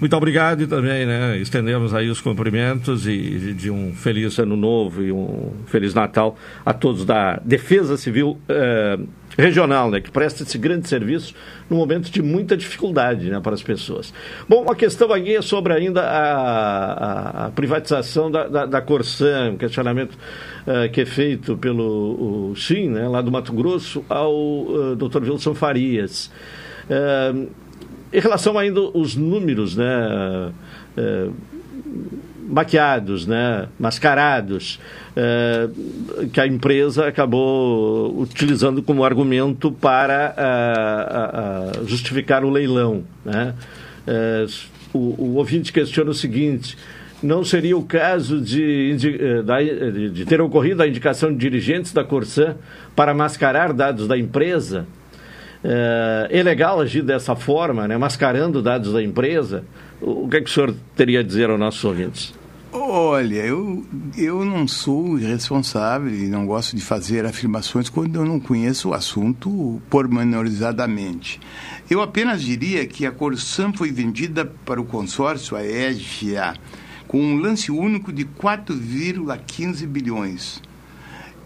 Muito obrigado e também, né, estendemos aí os cumprimentos e de um feliz ano novo e um feliz Natal a todos da Defesa Civil eh, Regional, né, que presta esse grande serviço num momento de muita dificuldade, né, para as pessoas. Bom, a questão aqui é sobre ainda a, a- privatização da, da, da Corsan, um questionamento eh, que é feito pelo o Sim, né, lá do Mato Grosso, ao eh, Dr. Wilson Farias. Eh, em relação ainda os números, né, eh, maquiados, né, mascarados, eh, que a empresa acabou utilizando como argumento para ah, ah, ah, justificar o leilão, né? É, o, o ouvinte questiona o seguinte: não seria o caso de, de, de, ter ocorrido a indicação de dirigentes da Corsan para mascarar dados da empresa? É, é legal agir dessa forma, né, mascarando dados da empresa? O que, é que o senhor teria a dizer aos nossos ouvintes? Olha, eu, eu não sou responsável e não gosto de fazer afirmações quando eu não conheço o assunto pormenorizadamente. Eu apenas diria que a Corsan foi vendida para o consórcio Aegia com um lance único de 4,15 bilhões.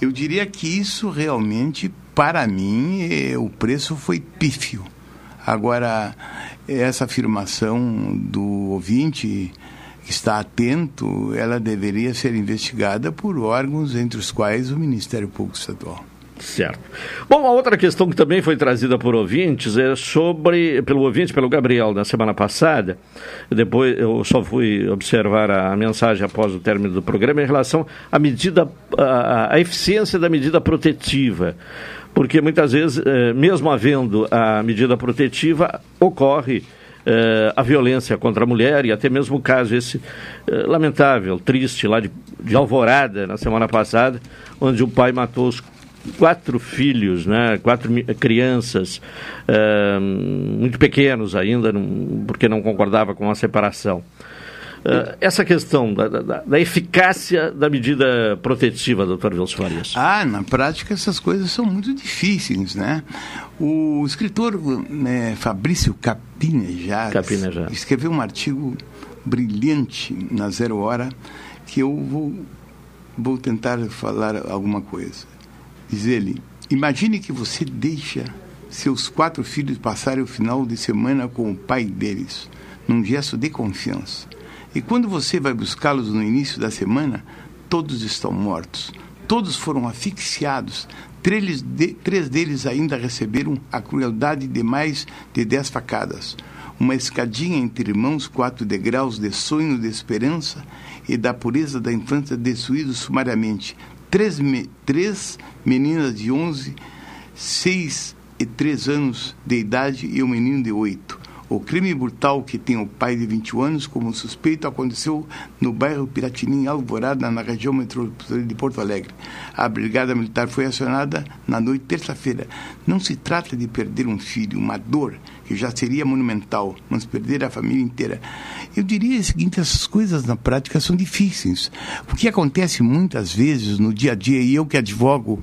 Eu diria que isso realmente, para mim, é, o preço foi pífio. Agora, essa afirmação do ouvinte que está atento, ela deveria ser investigada por órgãos entre os quais o Ministério Público Estadual. Certo. Bom, a outra questão que também foi trazida por ouvintes é sobre, pelo ouvinte, pelo Gabriel, na semana passada, depois eu só fui observar a mensagem após o término do programa em relação à medida, à, à eficiência da medida protetiva porque muitas vezes, eh, mesmo havendo a medida protetiva, ocorre uh, a violência contra a mulher e até mesmo o caso esse uh, lamentável, triste, lá de, de Alvorada, na semana passada, onde o pai matou os quatro filhos, né, quatro crianças, muito pequenos ainda, porque não concordava com a separação. Uh, essa questão da, da, da, eficácia da medida protetiva, doutor Wilson Farias. Ah, na prática essas coisas são muito difíceis, né? O escritor né, Fabrício Capinejar, Capinejar escreveu um artigo brilhante na Zero Hora que eu vou, vou tentar falar alguma coisa. Diz ele, imagine que você deixa seus quatro filhos passarem o final de semana com o pai deles, num gesto de confiança e quando você vai buscá-los no início da semana, todos estão mortos. Todos foram asfixiados. Três, de, três deles ainda receberam a crueldade de mais de dez facadas. Uma escadinha entre irmãos, quatro degraus de sonho, de esperança e da pureza da infância destruídos sumariamente. Três, me, três meninas de onze, seis e três anos de idade e um menino de oito. O crime brutal que tem o pai de 21 anos como suspeito aconteceu no bairro Piratinim, Alvorada, na região metropolitana de Porto Alegre. A brigada militar foi acionada na noite terça-feira. Não se trata de perder um filho, uma dor que já seria monumental, mas perder a família inteira. Eu diria o seguinte: essas coisas na prática são difíceis. O que acontece muitas vezes no dia a dia, e eu que advogo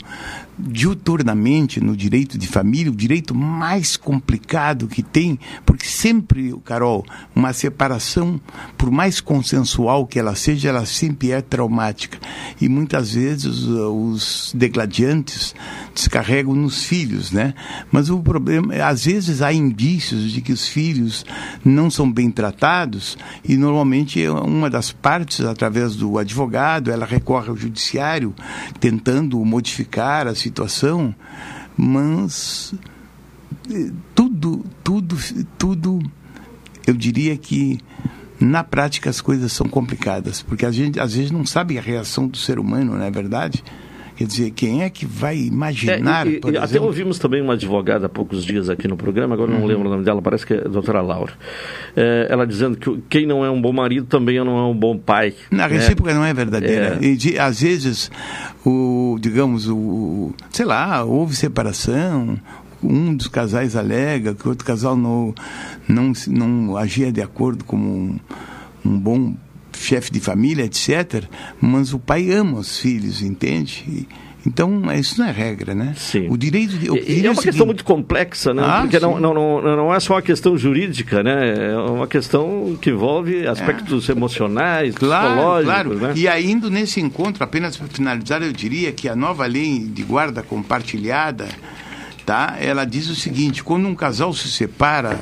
diuturnamente no direito de família, o direito mais complicado que tem, porque sempre, Carol, uma separação, por mais consensual que ela seja, ela sempre é traumática. E muitas vezes uh, os degladiantes descarregam nos filhos, né? Mas o problema, às vezes há indícios de que os filhos não são bem tratados e normalmente uma das partes, através do advogado, ela recorre ao judiciário tentando modificar a situação, mas eh, tudo, tudo, tudo, eu diria que na prática as coisas são complicadas, porque a gente às vezes não sabe a reação do ser humano, não é verdade? Quer dizer, quem é que vai imaginar? É, e, e, até ouvimos também uma advogada há poucos dias aqui no programa, agora não uhum. lembro o nome dela, parece que é a doutora Laura. É, ela dizendo que quem não é um bom marido também não é um bom pai. Na né? recíproca não é verdadeira. É. E de, às vezes, o, digamos, o, sei lá, houve separação, um dos casais alega que o outro casal não, não, não agia de acordo como um, um bom chefe de família, etc. Mas o pai ama os filhos, entende? E, então, isso não é regra, né? Sim. O direito de. O é uma questão muito complexa, né? Ah, Porque não, não, não, não é só uma questão jurídica, né? É uma questão que envolve aspectos é. emocionais, claro, psicológicos. Claro. Né? E ainda nesse encontro, apenas para finalizar, eu diria que a nova lei de guarda compartilhada, tá? Ela diz o seguinte: quando um casal se separa,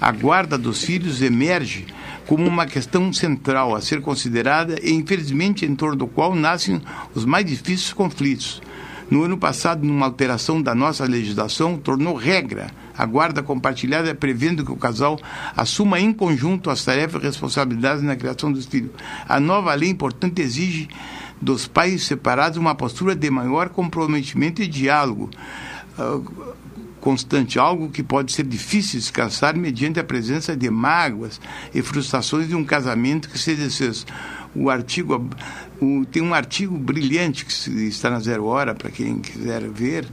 a guarda dos filhos emerge como uma questão central a ser considerada e, infelizmente, em torno do qual nascem os mais difíceis conflitos. No ano passado, numa alteração da nossa legislação, tornou regra a guarda compartilhada, prevendo que o casal assuma em conjunto as tarefas e responsabilidades na criação dos filhos. A nova lei, portanto, exige dos pais separados uma postura de maior comprometimento e diálogo. Constante, algo que pode ser difícil de descansar mediante a presença de mágoas e frustrações de um casamento que se desfez. O artigo, o, tem um artigo brilhante que está na Zero Hora, para quem quiser ver,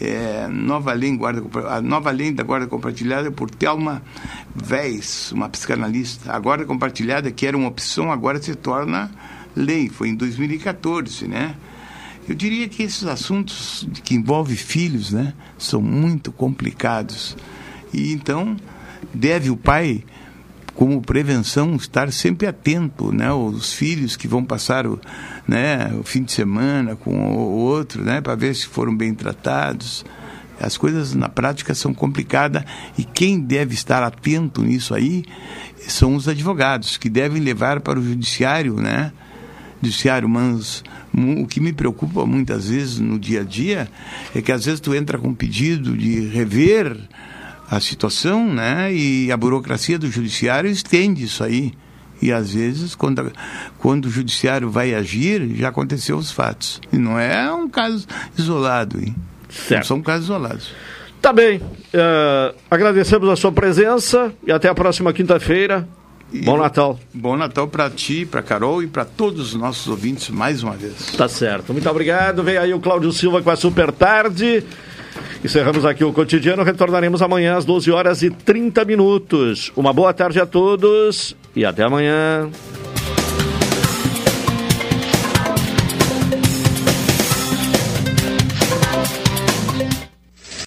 é, nova lei guarda, a nova lei da guarda compartilhada por Thelma Weiss, uma psicanalista. A guarda compartilhada, que era uma opção, agora se torna lei. Foi em 2014, né? Eu diria que esses assuntos que envolvem filhos, né, são muito complicados. E então deve o pai, como prevenção, estar sempre atento, né, os filhos que vão passar o, né, o fim de semana com o outro, né, para ver se foram bem tratados. As coisas na prática são complicadas e quem deve estar atento nisso aí são os advogados que devem levar para o judiciário, né, judiciário, mas o que me preocupa muitas vezes no dia a dia é que às vezes tu entra com um pedido de rever a situação, né? E a burocracia do judiciário estende isso aí. E às vezes, quando, quando o judiciário vai agir, já aconteceu os fatos. E não é um caso isolado, hein? Certo. Não são casos isolados. Tá bem. Uh, agradecemos a sua presença e até a próxima quinta-feira. Bom Natal. Bom Natal para ti, para Carol e para todos os nossos ouvintes mais uma vez. Tá certo. Muito obrigado. Vem aí o Cláudio Silva com a Super Tarde. Encerramos aqui o cotidiano. Retornaremos amanhã às 12 horas e 30 minutos. Uma boa tarde a todos e até amanhã.